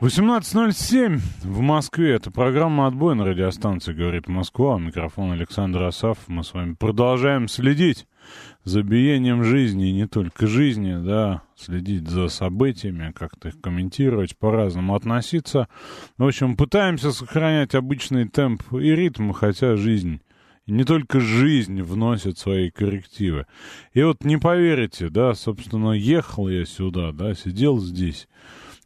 18.07 в Москве. Это программа «Отбой» на радиостанции «Говорит Москва». Микрофон Александр Асафов. Мы с вами продолжаем следить за биением жизни, и не только жизни, да, следить за событиями, как-то их комментировать, по-разному относиться. В общем, пытаемся сохранять обычный темп и ритм, хотя жизнь не только жизнь вносит свои коррективы. И вот не поверите, да, собственно, ехал я сюда, да, сидел здесь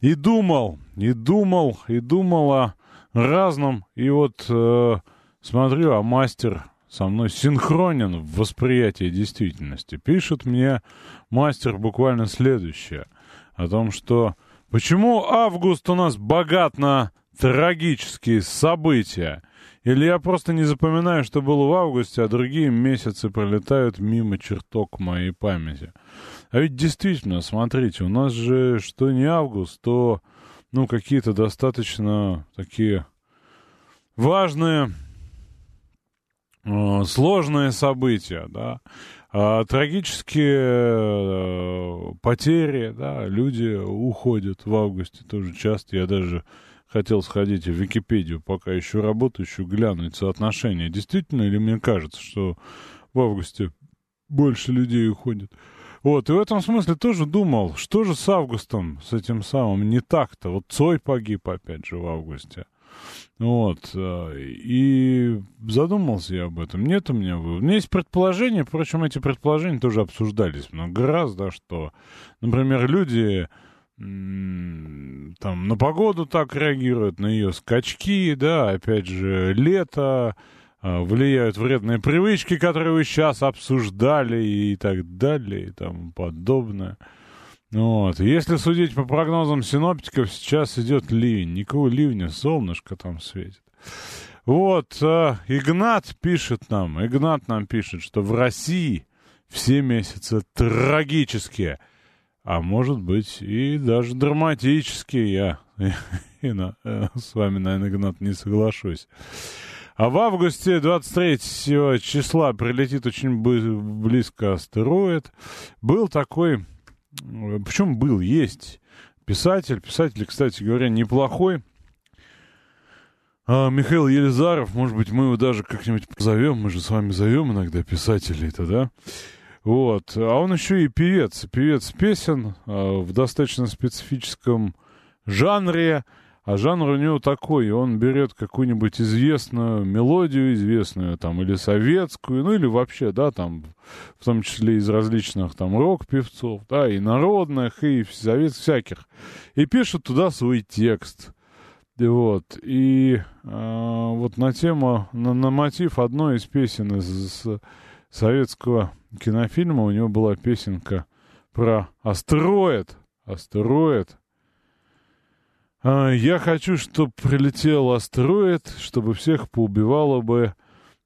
и думал, и думал, и думал о разном. И вот э, смотрю, а мастер со мной синхронен в восприятии действительности. Пишет мне мастер буквально следующее. О том, что почему август у нас богат на трагические события. Или я просто не запоминаю, что было в августе, а другие месяцы пролетают мимо чертог моей памяти. А ведь действительно, смотрите, у нас же что не август, то, ну, какие-то достаточно такие важные, э, сложные события, да, а, трагические э, потери, да, люди уходят в августе тоже часто. Я даже хотел сходить в Википедию, пока еще работающую, глянуть соотношение. Действительно или мне кажется, что в августе больше людей уходит? Вот, и в этом смысле тоже думал, что же с августом, с этим самым, не так-то. Вот Цой погиб, опять же, в августе. Вот, э, и задумался я об этом. Нет у меня вывода. У меня есть предположения, впрочем, эти предположения тоже обсуждались много раз, да, что, например, люди там на погоду так реагируют, на ее скачки, да, опять же, лето, влияют вредные привычки, которые вы сейчас обсуждали и так далее и тому подобное. Вот. Если судить по прогнозам синоптиков, сейчас идет ливень. Никакого ливня, солнышко там светит. Вот, э, Игнат пишет нам, Игнат нам пишет, что в России все месяцы трагические, а может быть и даже драматические. Я и, на, э, с вами, наверное, Игнат, не соглашусь. А в августе 23 числа прилетит очень близко астероид. Был такой... Причем был, есть писатель. Писатель, кстати говоря, неплохой. А, Михаил Елизаров, может быть, мы его даже как-нибудь позовем. Мы же с вами зовем иногда писателей-то, да? Вот. А он еще и певец. Певец песен а, в достаточно специфическом жанре. А жанр у него такой, он берет какую-нибудь известную мелодию, известную там, или советскую, ну или вообще, да, там, в том числе из различных там рок-певцов, да, и народных, и совет всяких, и пишет туда свой текст. И вот, и э, вот на тему, на, на мотив одной из песен из, из советского кинофильма у него была песенка про астероид, астероид, я хочу, чтобы прилетел астероид, чтобы всех поубивало бы.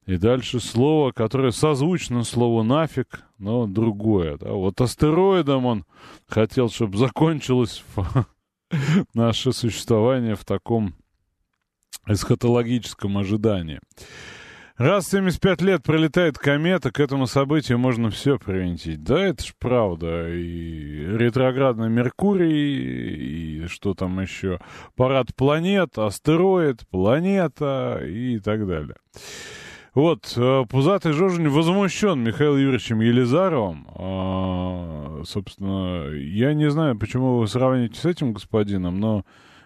И дальше слово, которое созвучно слову «нафиг», но другое. Да? Вот астероидом он хотел, чтобы закончилось наше существование в таком эсхатологическом ожидании. Раз в 75 лет пролетает комета, к этому событию можно все привинтить. Да, это ж правда. И ретроградный Меркурий, и что там еще? Парад планет, астероид, планета и так далее. Вот, э, Пузатый Жожень возмущен Михаилом Юрьевичем Елизаровым. А, собственно, я не знаю, почему вы сравните с этим господином, но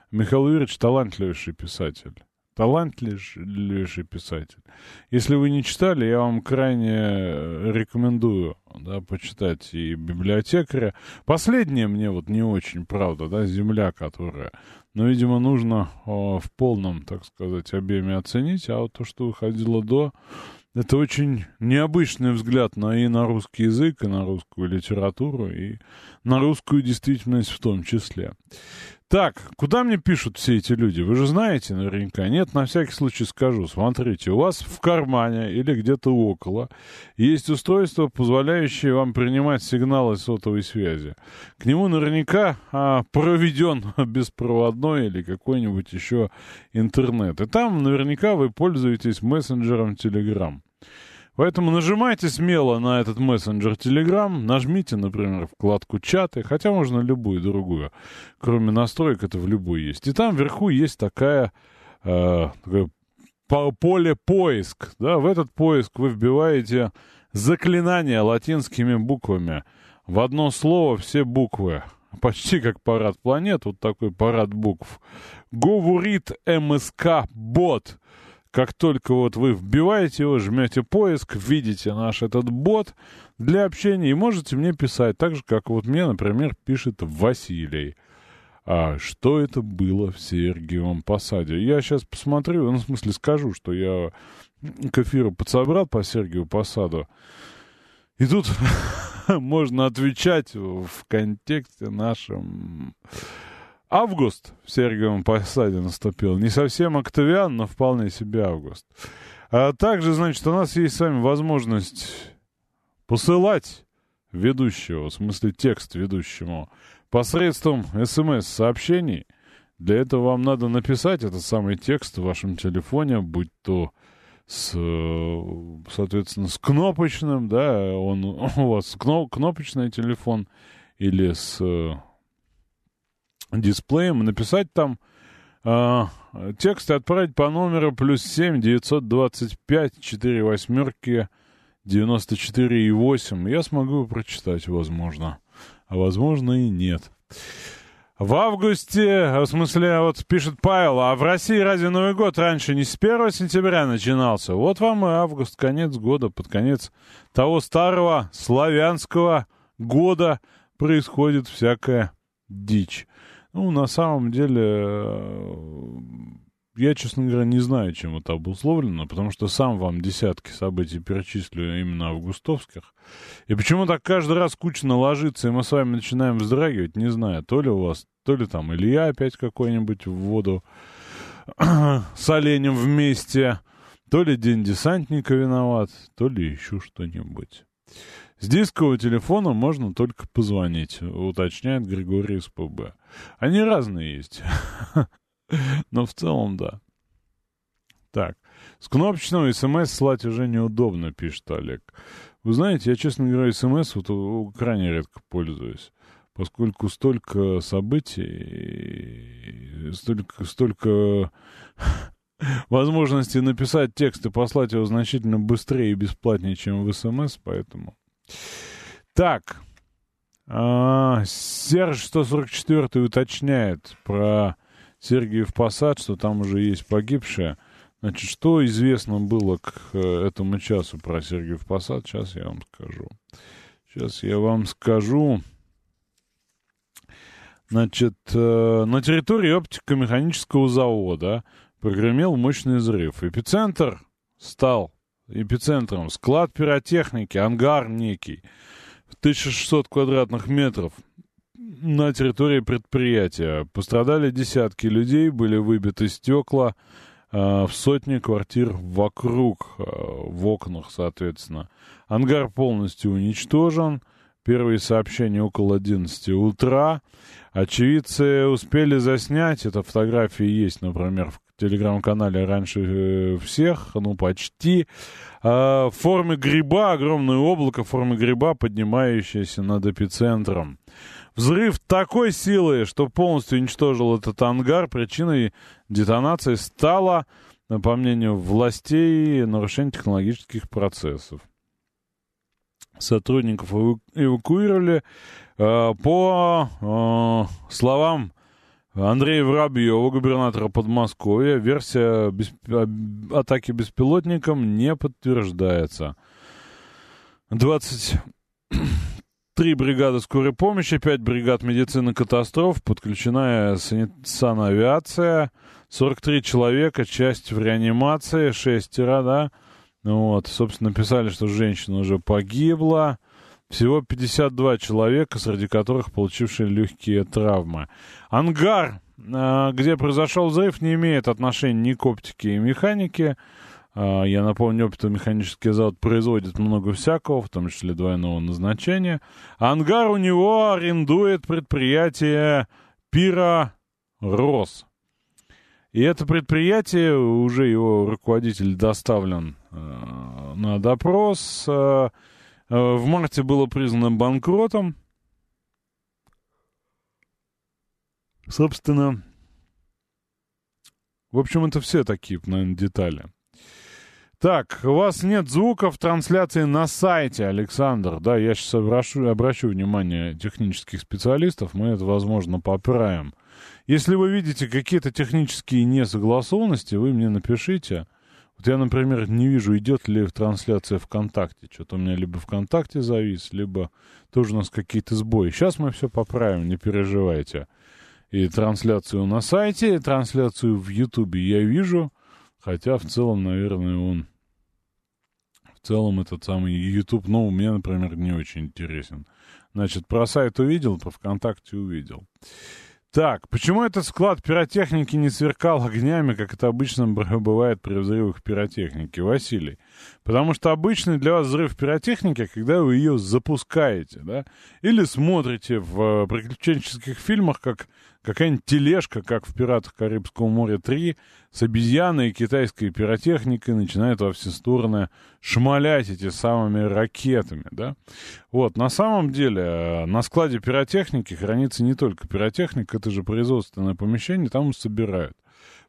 Михаил Юрьевич талантливейший писатель талантливейший писатель. Если вы не читали, я вам крайне э, рекомендую да, почитать и библиотекаря. Последнее мне вот не очень, правда, да, «Земля», которая... Но, видимо, нужно о, в полном, так сказать, объеме оценить, а вот то, что выходило до, это очень необычный взгляд на и на русский язык, и на русскую литературу, и на русскую действительность в том числе. Так, куда мне пишут все эти люди? Вы же знаете наверняка. Нет, на всякий случай скажу. Смотрите, у вас в кармане или где-то около есть устройство, позволяющее вам принимать сигналы сотовой связи. К нему наверняка а, проведен беспроводной или какой-нибудь еще интернет. И там наверняка вы пользуетесь мессенджером Telegram. Поэтому нажимайте смело на этот мессенджер Telegram, нажмите, например, вкладку чаты, хотя можно любую другую. Кроме настроек, это в любой есть. И там вверху есть такая, э, такое поле поиск. Да? В этот поиск вы вбиваете заклинания латинскими буквами. В одно слово все буквы. Почти как парад планет, вот такой парад букв. Говорит МСК бот. Как только вот вы вбиваете его, жмете поиск, видите наш этот бот для общения и можете мне писать, так же, как вот мне, например, пишет Василий. А что это было в Сергиевом Посаде? Я сейчас посмотрю, ну, в смысле, скажу, что я к эфиру подсобрал по Сергиеву Посаду. И тут можно отвечать в контексте нашем Август в Сергиевом Посаде наступил. Не совсем Октавиан, но вполне себе август. А также, значит, у нас есть с вами возможность посылать ведущего, в смысле текст ведущему, посредством смс-сообщений. Для этого вам надо написать этот самый текст в вашем телефоне, будь то с, соответственно, с кнопочным, да, он у вас кнопочный телефон или с дисплеем, написать там э, текст и отправить по номеру плюс 7 925 4 восьмерки 94 и 8. Я смогу прочитать, возможно. А возможно и нет. В августе, в смысле, вот пишет Павел, а в России разве Новый год раньше не с 1 сентября начинался? Вот вам и август, конец года, под конец того старого славянского года происходит всякая дичь. Ну, на самом деле, э, я, честно говоря, не знаю, чем это обусловлено, потому что сам вам десятки событий перечислю именно августовских. И почему так каждый раз кучно ложится, и мы с вами начинаем вздрагивать, не знаю, то ли у вас, то ли там Илья опять какой-нибудь в воду с оленем вместе, то ли День десантника виноват, то ли еще что-нибудь. С дискового телефона можно только позвонить, уточняет Григорий из ПБ. Они разные есть. Но в целом, да. Так. С кнопочного смс слать уже неудобно, пишет Олег. Вы знаете, я, честно говоря, смс вот крайне редко пользуюсь, поскольку столько событий, столько, столько возможностей написать текст и послать его значительно быстрее и бесплатнее, чем в смс, поэтому так. А, Серж 144 уточняет про Сергиев Посад, что там уже есть погибшие. Значит, что известно было к э, этому часу про Сергиев Посад, сейчас я вам скажу. Сейчас я вам скажу. Значит, э, на территории оптико-механического завода прогремел мощный взрыв. Эпицентр стал эпицентром. Склад пиротехники, ангар некий. 1600 квадратных метров на территории предприятия. Пострадали десятки людей, были выбиты стекла э, в сотни квартир вокруг, э, в окнах, соответственно. Ангар полностью уничтожен. Первые сообщения около 11 утра. Очевидцы успели заснять, это фотографии есть, например, в телеграм-канале раньше э, всех, ну, почти. А, в форме гриба, огромное облако в форме гриба, поднимающееся над эпицентром. Взрыв такой силы, что полностью уничтожил этот ангар. Причиной детонации стало, по мнению властей, нарушение технологических процессов. Сотрудников эвакуировали. А, по а, словам Андрея Воробьева, губернатора Подмосковья, версия атаки беспилотником не подтверждается. 23 бригады скорой помощи, 5 бригад медицины катастроф, подключена санавиация, 43 человека, часть в реанимации, шестеро, да, Ну вот, собственно, писали, что женщина уже погибла. Всего 52 человека, среди которых получившие легкие травмы. Ангар, э, где произошел взрыв, не имеет отношения ни к оптике и механике. Э, я напомню, оптово-механический завод производит много всякого, в том числе двойного назначения. Ангар у него арендует предприятие Пира Рос. И это предприятие, уже его руководитель доставлен э, на допрос. Э, в марте было признано банкротом. Собственно, в общем, это все такие, наверное, детали. Так, у вас нет звуков трансляции на сайте, Александр. Да, я сейчас обращу, обращу внимание технических специалистов, мы это, возможно, поправим. Если вы видите какие-то технические несогласованности, вы мне напишите. Вот я, например, не вижу, идет ли трансляция ВКонтакте. Что-то у меня либо ВКонтакте завис, либо тоже у нас какие-то сбои. Сейчас мы все поправим, не переживайте. И трансляцию на сайте, и трансляцию в Ютубе я вижу. Хотя в целом, наверное, он... В целом этот самый YouTube, ну, меня, например, не очень интересен. Значит, про сайт увидел, про ВКонтакте увидел. Так, почему этот склад пиротехники не сверкал огнями, как это обычно бывает при взрывах пиротехники, Василий? Потому что обычный для вас взрыв пиротехники, когда вы ее запускаете, да? Или смотрите в э, приключенческих фильмах, как какая-нибудь тележка, как в «Пиратах Карибского моря 3», с обезьяной и китайской пиротехникой начинает во все стороны шмалять эти самыми ракетами, да? Вот, на самом деле, э, на складе пиротехники хранится не только пиротехника, это же производственное помещение, там собирают.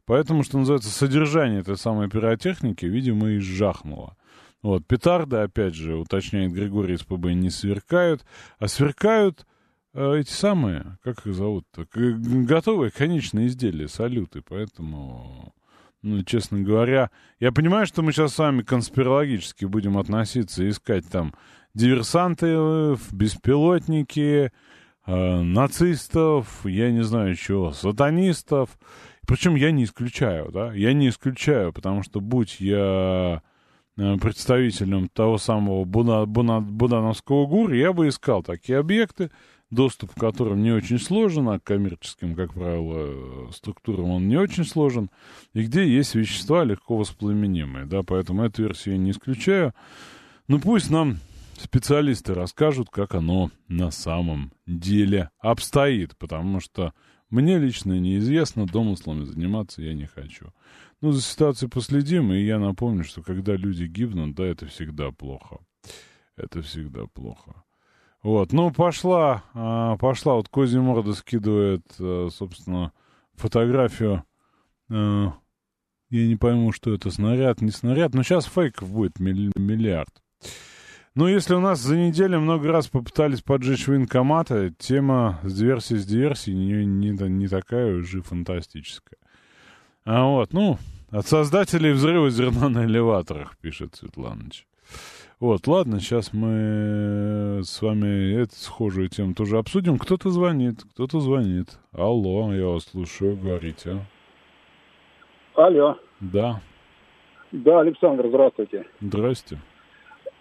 Поэтому, что называется, содержание этой самой пиротехники, видимо, и жахнуло. Вот, петарды, опять же, уточняет Григорий из ПБ, не сверкают, а сверкают эти самые, как их зовут-то, готовые конечные изделия, салюты, поэтому, ну, честно говоря, я понимаю, что мы сейчас с вами конспирологически будем относиться, искать там диверсанты, э, беспилотники, э, нацистов, я не знаю чего, сатанистов, причем я не исключаю, да, я не исключаю, потому что будь я э, представителем того самого Буна, Буна, Будановского ГУР, я бы искал такие объекты, доступ к которым не очень сложен, а к коммерческим, как правило, структурам он не очень сложен, и где есть вещества легко воспламенимые, да, поэтому эту версию я не исключаю. Ну, пусть нам специалисты расскажут, как оно на самом деле обстоит, потому что мне лично неизвестно, домыслами заниматься я не хочу. Ну, за ситуацией последим, и я напомню, что когда люди гибнут, да, это всегда плохо. Это всегда плохо. Вот, ну, пошла, а, пошла, вот Кози Морда скидывает, а, собственно, фотографию. А, я не пойму, что это, снаряд, не снаряд, но сейчас фейков будет миллиард. Ну, если у нас за неделю много раз попытались поджечь военкоматы, тема с диверсией с диверсией не, не, не такая уже фантастическая. А вот, ну, от создателей взрыва зерна на элеваторах, пишет Светланыч. Вот, ладно, сейчас мы с вами эту схожую тему тоже обсудим. Кто-то звонит, кто-то звонит. Алло, я вас слушаю, говорите. Алло. Да. Да, Александр, здравствуйте. Здрасте.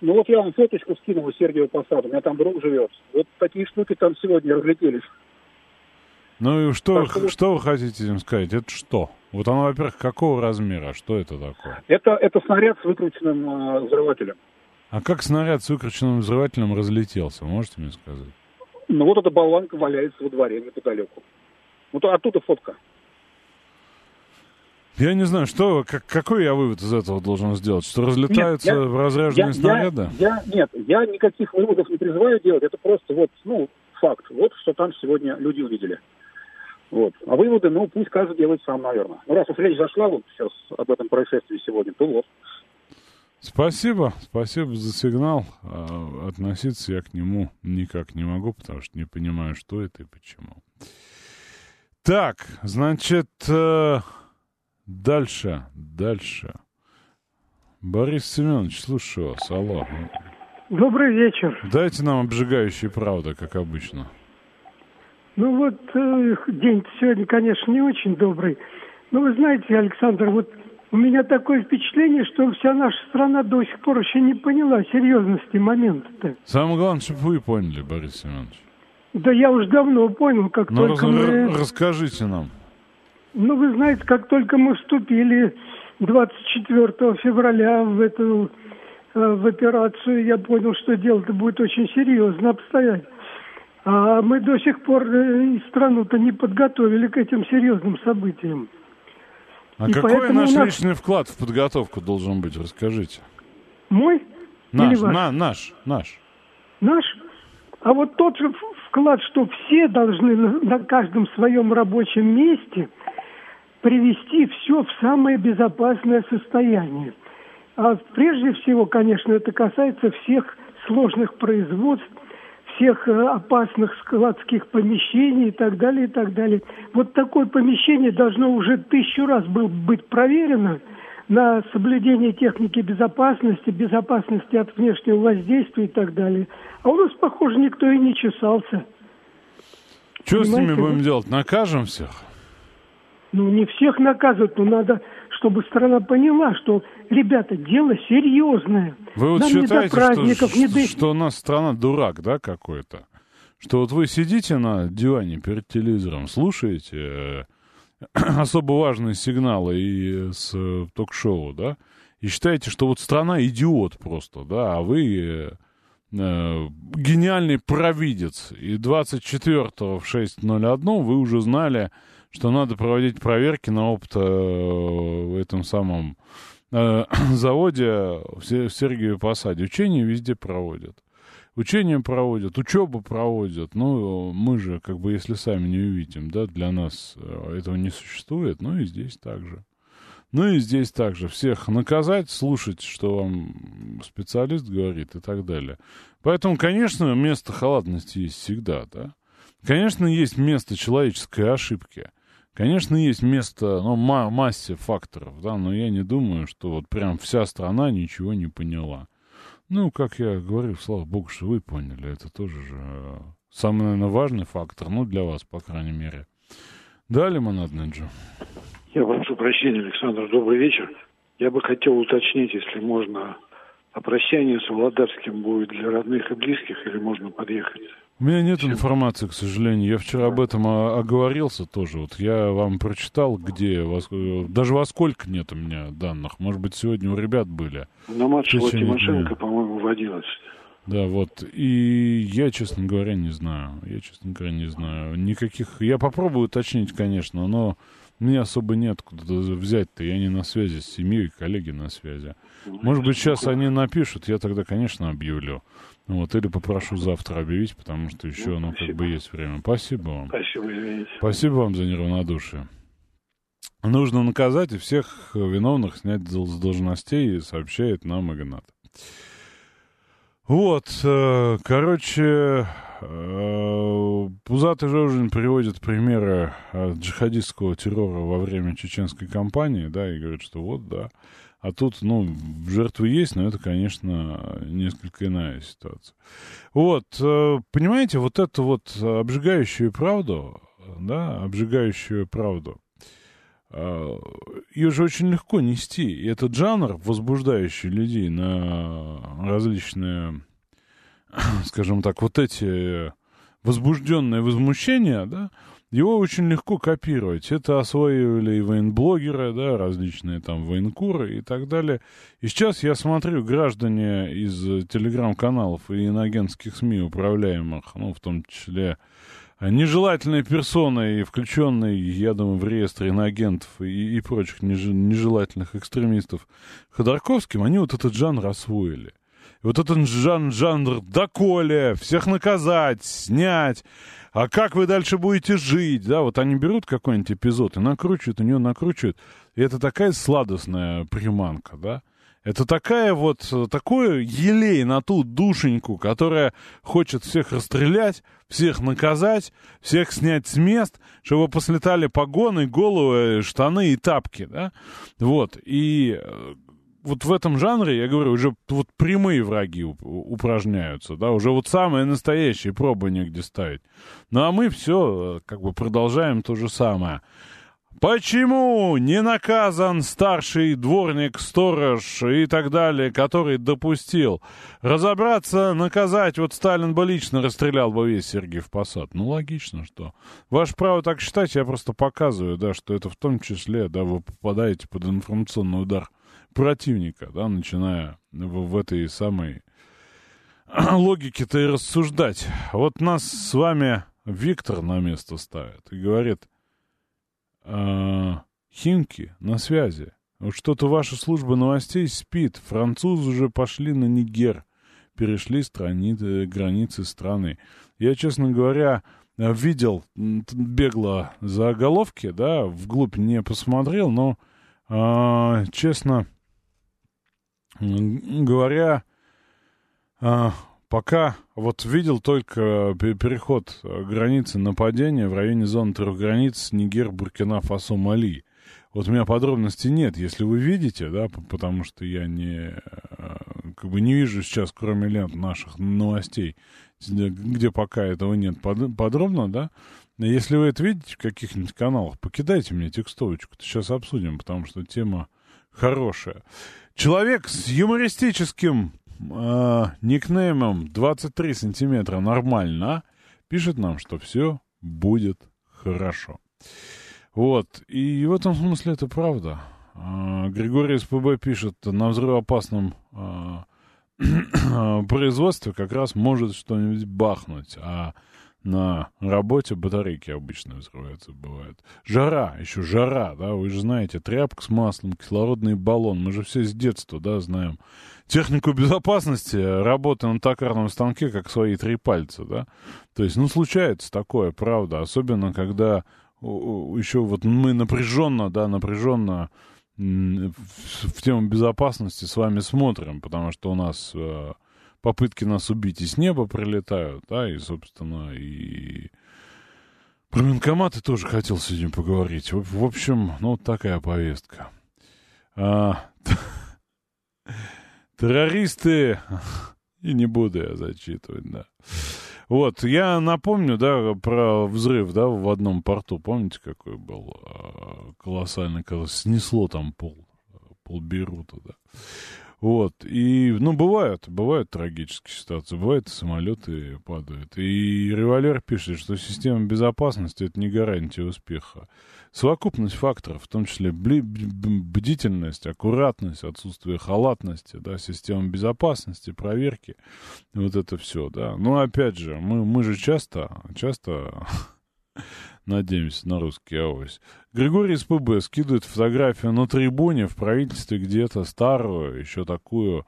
Ну вот я вам фоточку скинул из Сергиева Посада, у меня там друг живет. Вот такие штуки там сегодня разлетелись. Ну и что, что, что вы хотите им сказать? Это что? Вот оно, во-первых, какого размера? Что это такое? Это, это снаряд с выкрученным э, взрывателем. А как снаряд с выкрученным взрывателем разлетелся? Можете мне сказать? Ну вот эта болванка валяется во дворе неподалеку. Вот оттуда фотка. Я не знаю, что, как, какой я вывод из этого должен сделать? Что разлетаются нет, я, разряженные я, снаряды? Я, я, нет, я никаких выводов не призываю делать. Это просто вот, ну, факт. Вот что там сегодня люди увидели. Вот. А выводы, ну, пусть каждый делает сам, наверное. Ну, раз уж речь зашла вот сейчас об этом происшествии сегодня, то вот. Спасибо, спасибо за сигнал. А, относиться я к нему никак не могу, потому что не понимаю, что это и почему. Так, значит, э, Дальше, дальше. Борис Семенович, слушаю вас. Алло. Добрый вечер. Дайте нам обжигающие правды, как обычно. Ну вот, э, день сегодня, конечно, не очень добрый. Но вы знаете, Александр, вот у меня такое впечатление, что вся наша страна до сих пор еще не поняла серьезности момента-то. Самое главное, чтобы вы поняли, Борис Семенович. Да я уж давно понял, как Ну, только раз- мы... расскажите нам. Ну, вы знаете, как только мы вступили 24 февраля в эту э, в операцию, я понял, что дело-то будет очень серьезно обстоять. А мы до сих пор э, страну-то не подготовили к этим серьезным событиям. А И какой наш нас- личный вклад в подготовку должен быть? Расскажите. Мой? Наш, Или ваш? на, наш, наш. Наш? А вот тот же вклад, что все должны на каждом своем рабочем месте привести все в самое безопасное состояние. А прежде всего, конечно, это касается всех сложных производств, всех э, опасных складских помещений и так далее, и так далее. Вот такое помещение должно уже тысячу раз был быть проверено на соблюдение техники безопасности, безопасности от внешнего воздействия и так далее. А у нас, похоже, никто и не чесался. Что с ними Понимаете, будем делать? Накажем всех? Ну, не всех наказывать, но надо, чтобы страна поняла, что, ребята, дело серьезное. Вы вот Нам не до считаете, праздников, что, не до... что у нас страна дурак, да, какой-то? Что вот вы сидите на диване перед телевизором, слушаете э, особо важные сигналы и с э, ток-шоу, да, и считаете, что вот страна идиот просто, да, а вы э, э, гениальный провидец. И 24 в 6.01 вы уже знали, что надо проводить проверки на опыт э, в этом самом э, заводе в Се- в Сергиеве Посаде. Учения везде проводят. Учения проводят, учебу проводят. Ну, мы же, как бы, если сами не увидим, да, для нас э, этого не существует. Ну и здесь также. Ну и здесь также всех наказать, слушать, что вам специалист говорит и так далее. Поэтому, конечно, место халатности есть всегда, да. Конечно, есть место человеческой ошибки. Конечно, есть место, ну, ма- массе факторов, да, но я не думаю, что вот прям вся страна ничего не поняла. Ну, как я говорю, слава богу, что вы поняли, это тоже же э, самый, наверное, важный фактор, ну, для вас, по крайней мере. Да, Лимонадный Джо? Я прошу прощения, Александр, добрый вечер. Я бы хотел уточнить, если можно, а прощание с Володарским будет для родных и близких или можно подъехать? У меня нет информации, к сожалению. Я вчера об этом оговорился тоже. Вот я вам прочитал, где, во даже во сколько нет у меня данных. Может быть, сегодня у ребят были. На маршала течение Тимошенко, по-моему, в 11. Да, вот. И я, честно говоря, не знаю. Я, честно говоря, не знаю. Никаких... Я попробую уточнить, конечно, но мне особо нет куда взять-то. Я не на связи с семьей, коллеги на связи. Может быть, сейчас они напишут, я тогда, конечно, объявлю. Ну Вот, или попрошу завтра объявить, потому что еще, ну, как бы есть время. Спасибо вам. Спасибо, извините. Спасибо вам за неравнодушие. Нужно наказать и всех виновных снять с с должностей, сообщает нам Игнат. Вот, э, короче, э, Пузатый Жожин приводит примеры э, джихадистского террора во время чеченской кампании, да, и говорит, что вот, да. А тут, ну, жертвы есть, но это, конечно, несколько иная ситуация. Вот, э, понимаете, вот эту вот обжигающую правду, да, обжигающую правду, э, ее же очень легко нести. И этот жанр, возбуждающий людей на различные, скажем так, вот эти возбужденные возмущения, да, его очень легко копировать. Это освоили и военблогеры, да, различные там военкуры и так далее. И сейчас я смотрю, граждане из э, телеграм-каналов и иноагентских СМИ, управляемых, ну, в том числе э, нежелательные персоны, и включенные, я думаю, в реестр иноагентов и, и прочих неж- нежелательных экстремистов Ходорковским, они вот этот жанр освоили. Вот этот жан, жанр доколе, всех наказать, снять, а как вы дальше будете жить, да, вот они берут какой-нибудь эпизод и накручивают, у него накручивают, и это такая сладостная приманка, да, это такая вот, такое елей на ту душеньку, которая хочет всех расстрелять, всех наказать, всех снять с мест, чтобы послетали погоны, головы, штаны и тапки, да, вот, и э, вот в этом жанре, я говорю, уже вот прямые враги уп- упражняются, да, уже вот самые настоящие пробы негде ставить. Ну, а мы все, как бы, продолжаем то же самое. Почему не наказан старший дворник, сторож и так далее, который допустил? Разобраться, наказать. Вот Сталин бы лично расстрелял бы весь Сергеев Посад. Ну, логично, что. Ваше право так считать, я просто показываю, да, что это в том числе, да, вы попадаете под информационный удар противника, да, начиная в, в этой самой логике-то и рассуждать. Вот нас с вами Виктор на место ставит и говорит, а, Химки на связи. Вот что-то ваша служба новостей спит. Французы уже пошли на Нигер. Перешли страни, э, границы страны. Я, честно говоря, видел бегло заголовки, да, вглубь не посмотрел, но, э, честно говоря, э, Пока вот видел только переход границы нападения в районе зоны трех границ Нигер, Буркина, Фасо, Мали. Вот у меня подробностей нет, если вы видите, да, потому что я не, э, как бы не вижу сейчас, кроме лент наших новостей, где пока этого нет подробно, да. Если вы это видите в каких-нибудь каналах, покидайте мне текстовочку, сейчас обсудим, потому что тема хорошая. Человек с юмористическим э, никнеймом 23 сантиметра нормально, пишет нам, что все будет хорошо. Вот, и в этом смысле это правда. Э, Григорий СПБ пишет, на взрывоопасном э, производстве как раз может что-нибудь бахнуть, а на работе батарейки обычно взрываются, бывают. Жара, еще жара, да, вы же знаете, тряпка с маслом, кислородный баллон, мы же все с детства, да, знаем. Технику безопасности, работы на токарном станке, как свои три пальца, да. То есть, ну, случается такое, правда, особенно когда еще вот мы напряженно, да, напряженно в тему безопасности с вами смотрим, потому что у нас э, попытки нас убить и с неба прилетают, да, и, собственно, и про военкоматы тоже хотел сегодня поговорить. В, в общем, ну, такая повестка. А, террористы, и не буду я зачитывать, да. Вот, я напомню, да, про взрыв, да, в одном порту, помните, какой был а, колоссальный, когда снесло там пол, пол Бейрута, да. Вот, и, ну, бывают, бывают трагические ситуации, бывают самолеты падают. И револьвер пишет, что система безопасности — это не гарантия успеха. Совокупность факторов, в том числе бдительность, аккуратность, отсутствие халатности, да, система безопасности, проверки, вот это все, да. Но, опять же, мы, мы же часто, часто Надеемся на русский авось. Григорий из ПБ скидывает фотографию на трибуне в правительстве где-то старую, еще такую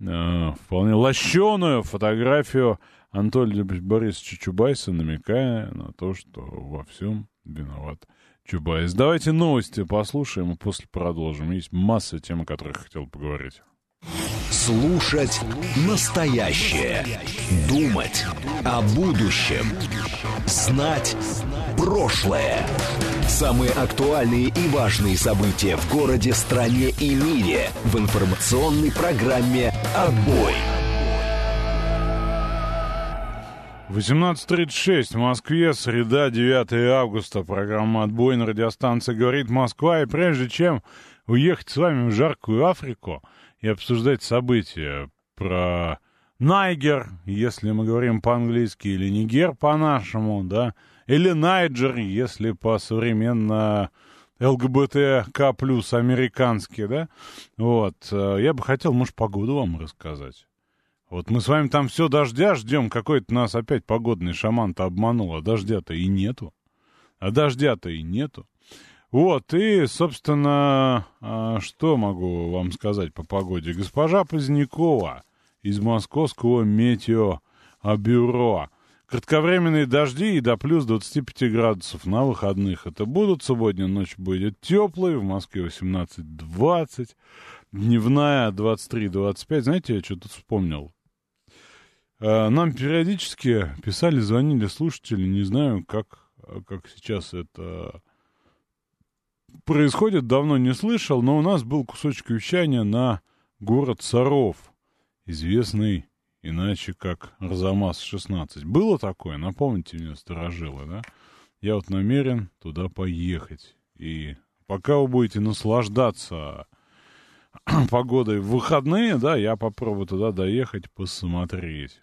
э, вполне лощеную фотографию Анатолия Борисовича Чубайса, намекая на то, что во всем виноват Чубайс. Давайте новости послушаем и после продолжим. Есть масса тем, о которых хотел поговорить. Слушать настоящее. Думать о будущем. Знать прошлое. Самые актуальные и важные события в городе, стране и мире в информационной программе «Отбой». 18.36 в Москве, среда, 9 августа. Программа «Отбой» на радиостанции «Говорит Москва». И прежде чем уехать с вами в жаркую Африку – и обсуждать события про Найгер, если мы говорим по-английски, или Нигер по-нашему, да, или Найджер, если по-современно ЛГБТК плюс американский, да, вот, э, я бы хотел, может, погоду вам рассказать. Вот мы с вами там все дождя ждем, какой-то нас опять погодный шаман-то обманул, а дождя-то и нету. А дождя-то и нету. Вот, и, собственно, а, что могу вам сказать по погоде? Госпожа Позднякова из московского метеобюро. Кратковременные дожди и до плюс 25 градусов на выходных. Это будут. Сегодня ночь будет теплой. В Москве 18-20. Дневная 23-25. Знаете, я что тут вспомнил? А, нам периодически писали, звонили слушатели. Не знаю, как, как сейчас это происходит, давно не слышал, но у нас был кусочек вещания на город Саров, известный иначе как Арзамас-16. Было такое? Напомните мне, сторожилы, да? Я вот намерен туда поехать. И пока вы будете наслаждаться погодой в выходные, да, я попробую туда доехать, посмотреть.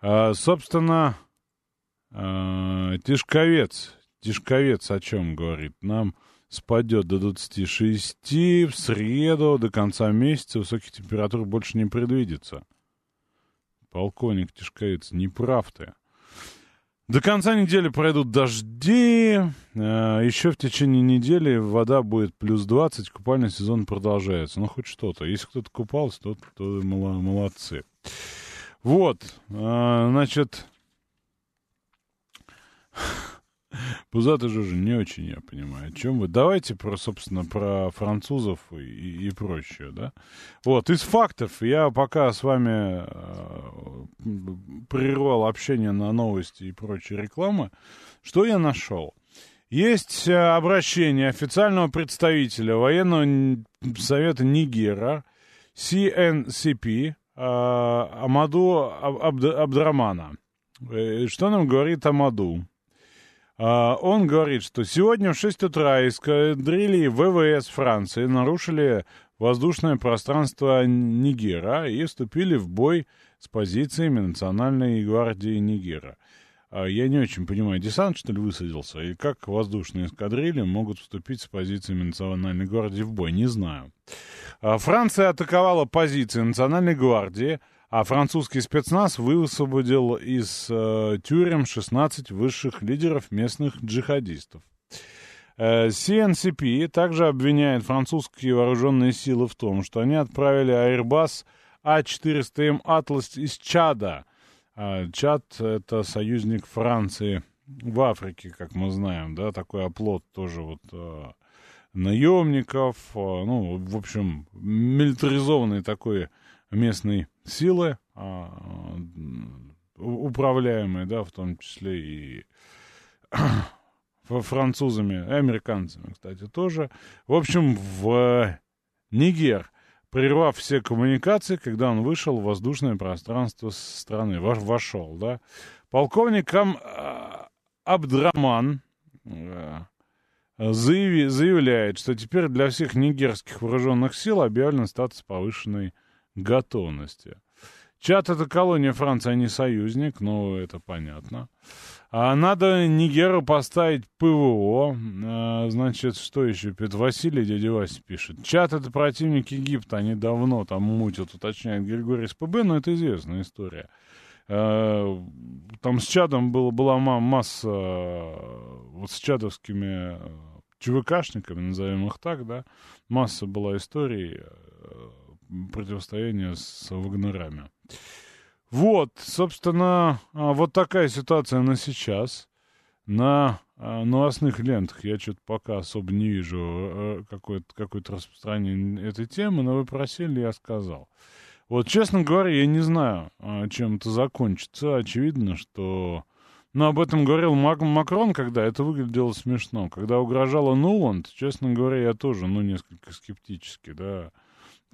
А, собственно, а, Тишковец, Тишковец о чем говорит? Нам спадет до 26 в среду, до конца месяца высоких температур больше не предвидится. Полковник Тишковец, не прав ты. До конца недели пройдут дожди. Э, еще в течение недели вода будет плюс 20, купальный сезон продолжается. Ну, хоть что-то. Если кто-то купался, то, то молодцы. Вот, э, значит... Пузатый же не очень я понимаю, о чем вы. Давайте, про, собственно, про французов и, и прочее, да. Вот, из фактов я пока с вами э, прервал общение на новости и прочие рекламы. Что я нашел? Есть э, обращение официального представителя военного совета Нигера, CNCP, э, Амаду Абд Абдрамана. Э, что нам говорит Амаду? А, он говорит, что сегодня в 6 утра эскадрильи ВВС Франции нарушили воздушное пространство Нигера и вступили в бой с позициями Национальной гвардии Нигера. А, я не очень понимаю, десант, что ли, высадился? И как воздушные эскадрильи могут вступить с позициями Национальной гвардии в бой? Не знаю. А, Франция атаковала позиции Национальной гвардии, а французский спецназ высвободил из э, тюрем 16 высших лидеров местных джихадистов. Э, CNCP также обвиняет французские вооруженные силы в том, что они отправили Airbus А400М «Атлас» из Чада. Э, Чад — это союзник Франции в Африке, как мы знаем, да, такой оплот тоже вот э, наемников, э, ну, в общем, милитаризованный такой местной силы, а, управляемые, да, в том числе и французами, американцами, кстати, тоже. В общем, в Нигер, прервав все коммуникации, когда он вышел в воздушное пространство страны, вошел, да, полковником а, Абдраман э, заявляет, что теперь для всех нигерских вооруженных сил объявлен статус повышенной готовности. Чат — это колония Франции, а не союзник, ну, это понятно. А надо Нигеру поставить ПВО. А, значит, что еще? Петр Василий, дядя Вася пишет. Чат — это противник Египта, они давно там мутят, уточняет Григорий СПБ, но это известная история. А, там с Чадом было, была масса, вот с чадовскими э, ЧВКшниками, назовем их так, да, масса была историй э, противостояние с вагнерами. Вот, собственно, а, вот такая ситуация на сейчас. На а, новостных лентах я что-то пока особо не вижу э, какое-то какое распространение этой темы, но вы просили, я сказал. Вот, честно говоря, я не знаю, а, чем это закончится. Очевидно, что... Но об этом говорил Мак Макрон, когда это выглядело смешно. Когда угрожала Нуланд, честно говоря, я тоже, ну, несколько скептически, да,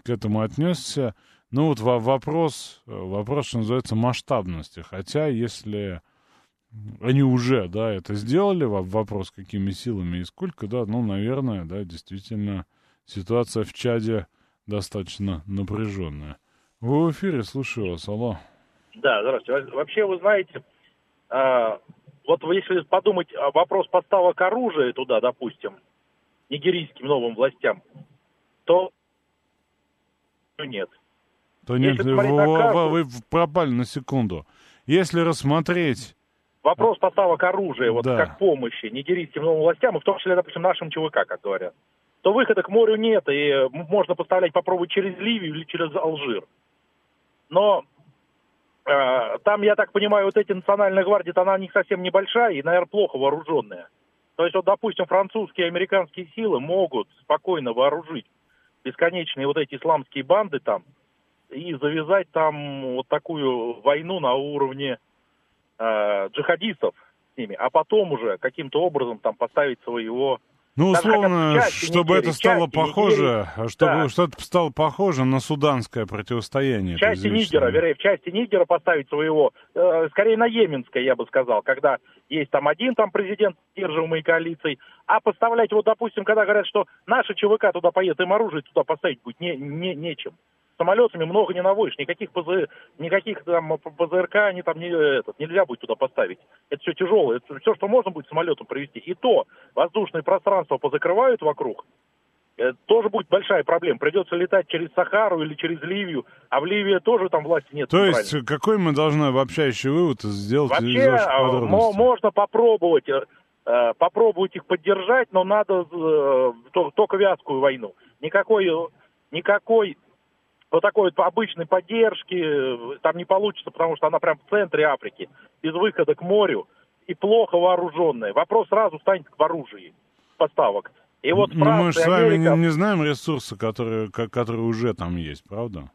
к этому отнесся. Ну вот вопрос, вопрос, что называется, масштабности. Хотя, если они уже, да, это сделали, вопрос, какими силами и сколько, да, ну, наверное, да, действительно, ситуация в Чаде достаточно напряженная. Вы в эфире, слушаю вас, алло. Да, здравствуйте. Вообще, вы знаете, а, вот если подумать, а, вопрос поставок оружия туда, допустим, нигерийским новым властям, то нет. То нет, вы, карту, вы пропали на секунду. Если рассмотреть... Вопрос поставок оружия, вот да. как помощи нигерийским новым властям, и в том числе, допустим, нашим ЧВК, как говорят, то выхода к морю нет, и можно поставлять, попробовать через Ливию или через Алжир. Но э, там, я так понимаю, вот эти национальные гвардии, она у них совсем небольшая и, наверное, плохо вооруженная. То есть, вот, допустим, французские и американские силы могут спокойно вооружить бесконечные вот эти исламские банды там и завязать там вот такую войну на уровне э, джихадистов с ними, а потом уже каким-то образом там поставить своего Ну, условно, чтобы это стало похоже, чтобы да. что-то стало похоже на суданское противостояние. В части Нигера, вернее, в части Нигера поставить своего, э, скорее на Йеменское, я бы сказал, когда есть там один там президент сдерживаемой коалицией, а поставлять вот, допустим, когда говорят, что наши ЧВК туда поедут, им оружие туда поставить будет не, не, нечем самолетами много не наводишь, никаких ПЗ, никаких там ПЗРК они там не, этот, нельзя будет туда поставить. Это все тяжелое, это все, что можно будет самолетом привезти. И то воздушное пространство позакрывают вокруг, это тоже будет большая проблема. Придется летать через Сахару или через Ливию, а в Ливии тоже там власти нет. То есть какой мы должны обобщающий вывод сделать Вообще, а, можно попробовать, э, э, попробовать их поддержать, но надо э, только вязкую войну. Никакой, никакой вот такой вот обычной поддержки э, там не получится, потому что она прям в центре Африки, без выхода к морю и плохо вооруженная. Вопрос сразу станет к оружию поставок. И вот Франция, ну, мы же с вами Америка... не, не знаем ресурсы, которые, которые уже там есть, правда?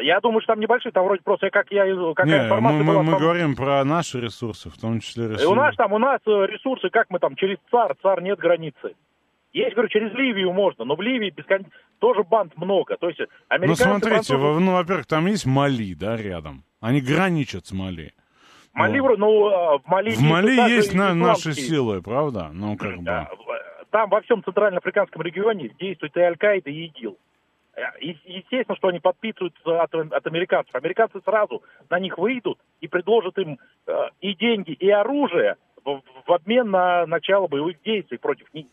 Я думаю, что там небольшие, там вроде просто как я какая не, информация мы, была. Мы, мы говорим про наши ресурсы, в том числе ресурсы. И у нас там, у нас э, ресурсы, как мы там, через ЦАР, ЦАР нет границы. Есть, говорю, через Ливию можно, но в Ливии бескон... тоже банд много. То есть американцы... Ну, смотрите, французы... ну, во-первых, там есть Мали, да, рядом. Они граничат с Мали. Мали, ну, а, в Мали... В Мали есть на, наши силы, правда? Ну, как бы... Там во всем центральноафриканском регионе действует и Аль-Каида, и ИГИЛ. Э, естественно, что они подписываются от, от американцев. Американцы сразу на них выйдут и предложат им э, и деньги, и оружие в, в обмен на начало боевых действий против них.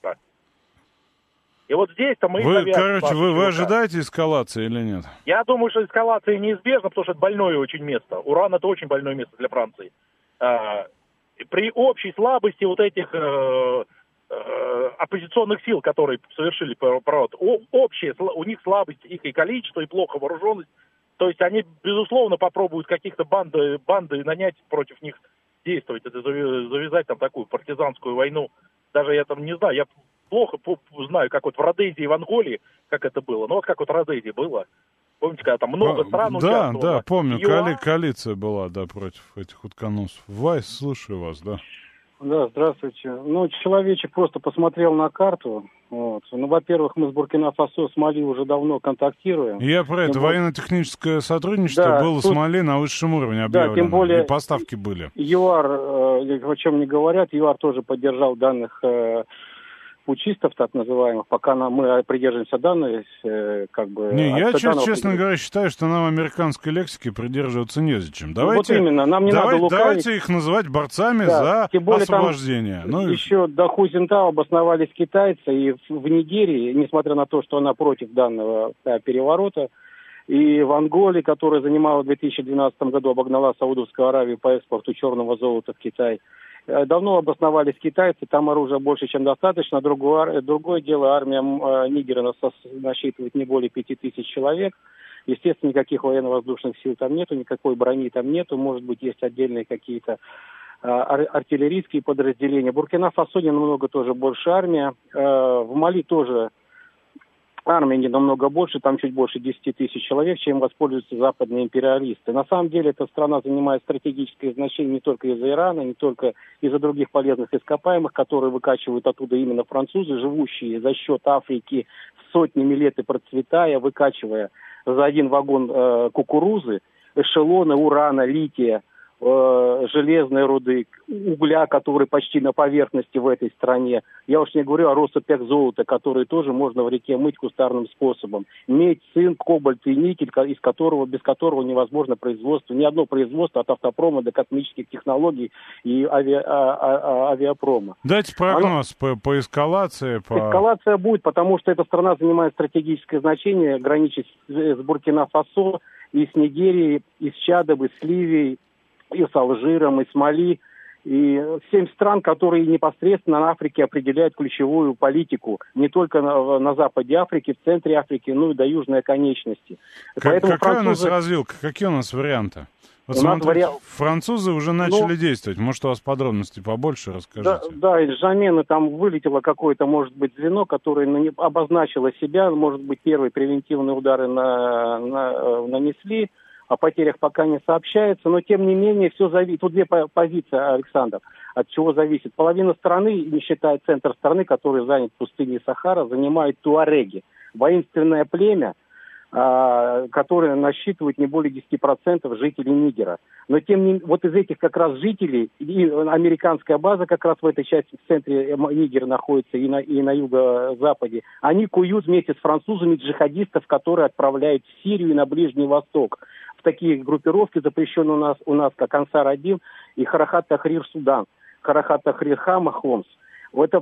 И вот здесь-то мы... Вы, короче, вы, вы ожидаете эскалации или нет? Я думаю, что эскалация неизбежна, потому что это больное очень место. Уран это очень больное место для Франции. А, при общей слабости вот этих э, э, оппозиционных сил, которые совершили пророт, общие, у них слабость их и количество, и плохо вооруженность. То есть они, безусловно, попробуют каких-то банды, банды нанять против них действовать, это завязать там такую партизанскую войну. Даже я там не знаю, я плохо знаю, как вот в Родезии и в Анголии, как это было. Ну вот как вот в Родезии было. Помните, когда там много а, стран Да, да, помню, ЮАР... коали, коалиция была, да, против этих утконосов. Вайс, слушаю вас, да. Да, здравствуйте. Ну, человечек просто посмотрел на карту. Вот. Ну, во-первых, мы с Буркина-Фасо, с Мали уже давно контактируем. Я про это. Военно-техническое сотрудничество да, было тут... с Мали на высшем уровне объявлено. Да, тем более... И поставки были. ЮАР, э, о чем не говорят, ЮАР тоже поддержал данных э, пучистов, так называемых, пока нам, мы придерживаемся данных, э, как бы... Не, я, честно, честно говоря, считаю, что нам американской лексики придерживаться незачем. Давайте, вот именно, нам не давай, надо лукавить. Давайте их называть борцами да, за тем более освобождение. Там ну, еще до Хузинтау обосновались китайцы, и в, Нигерии, несмотря на то, что она против данного да, переворота, и в Анголе, которая занимала в 2012 году, обогнала Саудовскую Аравию по экспорту черного золота в Китай – Э, давно обосновались китайцы, там оружия больше, чем достаточно. Другое, другое дело, армия э, Нигера насчитывает не более пяти тысяч человек. Естественно, никаких военно-воздушных сил там нету, никакой брони там нету. Может быть, есть отдельные какие-то э, артиллерийские подразделения. Буркина-Фасо намного тоже больше армия. В Мали тоже армия не намного больше, там чуть больше 10 тысяч человек, чем воспользуются западные империалисты. На самом деле эта страна занимает стратегическое значение не только из-за Ирана, не только из-за других полезных ископаемых, которые выкачивают оттуда именно французы, живущие за счет Африки сотнями лет и процветая, выкачивая за один вагон э, кукурузы, эшелоны урана, лития – э, железной руды, угля, который почти на поверхности в этой стране. Я уж не говорю о россыпях золота, которые тоже можно в реке мыть кустарным способом. Медь, цинк, кобальт и никель, из которого, без которого невозможно производство, ни одно производство от автопрома до космических технологий и ави, а, а, а, авиапрома. Дайте прогноз Оно... по, по эскалации. По... Эскалация будет, потому что эта страна занимает стратегическое значение, граничит с Буркина-Фасо, и с Нигерией, и с Чадом, и с Ливией, и с Алжиром, и с Мали, и семь стран, которые непосредственно на Африке определяют ключевую политику не только на, на западе Африки, в центре Африки, ну и до южной конечности. Как, Поэтому какая французы... у нас развилка, какие у нас варианты? Вот у смотрите, вариант... французы уже начали ну, действовать. Может, у вас подробностей побольше расскажите? Да, да из замены там вылетело какое-то, может быть, звено, которое обозначило себя. Может быть, первые превентивные удары на, на, э, нанесли О потерях пока не сообщается, но тем не менее все зависит. Тут две позиции, Александр, от чего зависит. Половина страны, не считая центр страны, который занят пустыней Сахара, занимает туареги. Воинственное племя – которые насчитывают не более 10% жителей Нигера. Но тем не вот из этих как раз жителей, и американская база как раз в этой части, в центре Нигера находится и на, и на юго-западе, они куют вместе с французами джихадистов, которые отправляют в Сирию и на Ближний Восток. В такие группировки запрещены у нас, у нас как Ансар-1 и Харахат Тахрир Судан. Харахат Тахрир Хама Хомс – это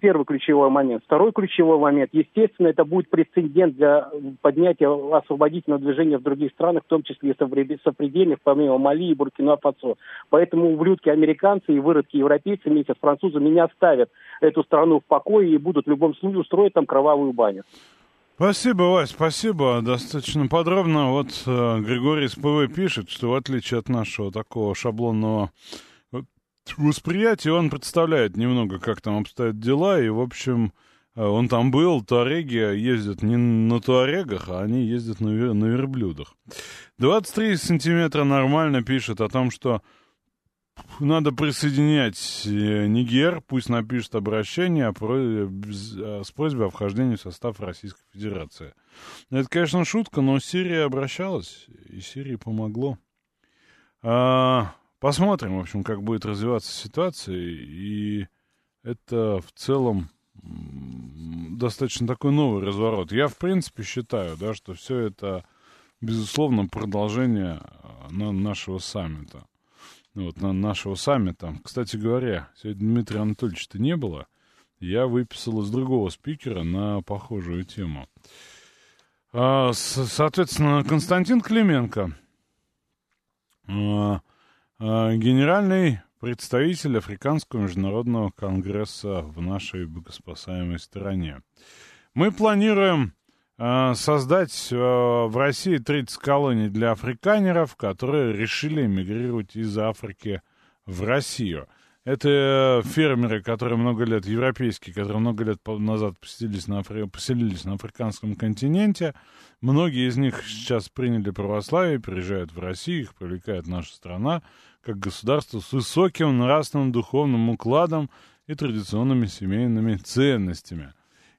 первый ключевой момент. Второй ключевой момент, естественно, это будет прецедент для поднятия освободительного движения в других странах, в том числе и сопредельных, помимо Мали и Буркина-Фасо. Поэтому ублюдки американцы и выродки европейцы вместе с французами не оставят эту страну в покое и будут в любом случае устроить там кровавую баню. Спасибо, Вась, спасибо. Достаточно подробно. Вот э, Григорий СПВ пишет, что в отличие от нашего такого шаблонного восприятие он представляет немного, как там обстоят дела, и, в общем, э, он там был, туареги ездят не на туарегах, а они ездят на, на верблюдах. 23 сантиметра нормально пишет о том, что надо присоединять э, Нигер, пусть напишет обращение э, с просьбой о вхождении в состав Российской Федерации. Это, конечно, шутка, но Сирия обращалась, и Сирии помогло. А, Посмотрим, в общем, как будет развиваться ситуация. И это в целом достаточно такой новый разворот. Я, в принципе, считаю, да, что все это, безусловно, продолжение а, на нашего саммита. Вот, на нашего саммита. Кстати говоря, сегодня Дмитрия Анатольевича-то не было. Я выписал из другого спикера на похожую тему. А, соответственно, Константин Клименко а, генеральный представитель Африканского международного конгресса в нашей богоспасаемой стране. Мы планируем э, создать э, в России 30 колоний для африканеров, которые решили эмигрировать из Африки в Россию. Это фермеры, которые много лет, европейские, которые много лет назад поселились на, Афри... поселились на африканском континенте. Многие из них сейчас приняли православие, приезжают в Россию, их привлекает наша страна как государство с высоким нравственным духовным укладом и традиционными семейными ценностями.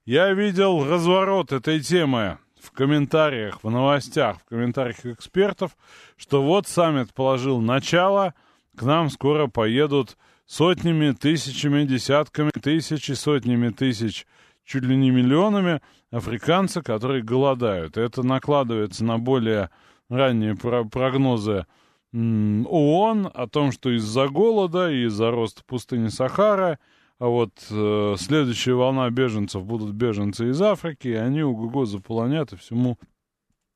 Я видел разворот этой темы в комментариях, в новостях, в комментариях экспертов, что вот саммит положил начало, к нам скоро поедут сотнями, тысячами, десятками тысяч и сотнями тысяч, чуть ли не миллионами африканцев, которые голодают. Это накладывается на более ранние прогнозы ООН о том, что из-за голода и из-за роста пустыни Сахара, а вот э, следующая волна беженцев будут беженцы из Африки, и они УГУГО заполонят и всему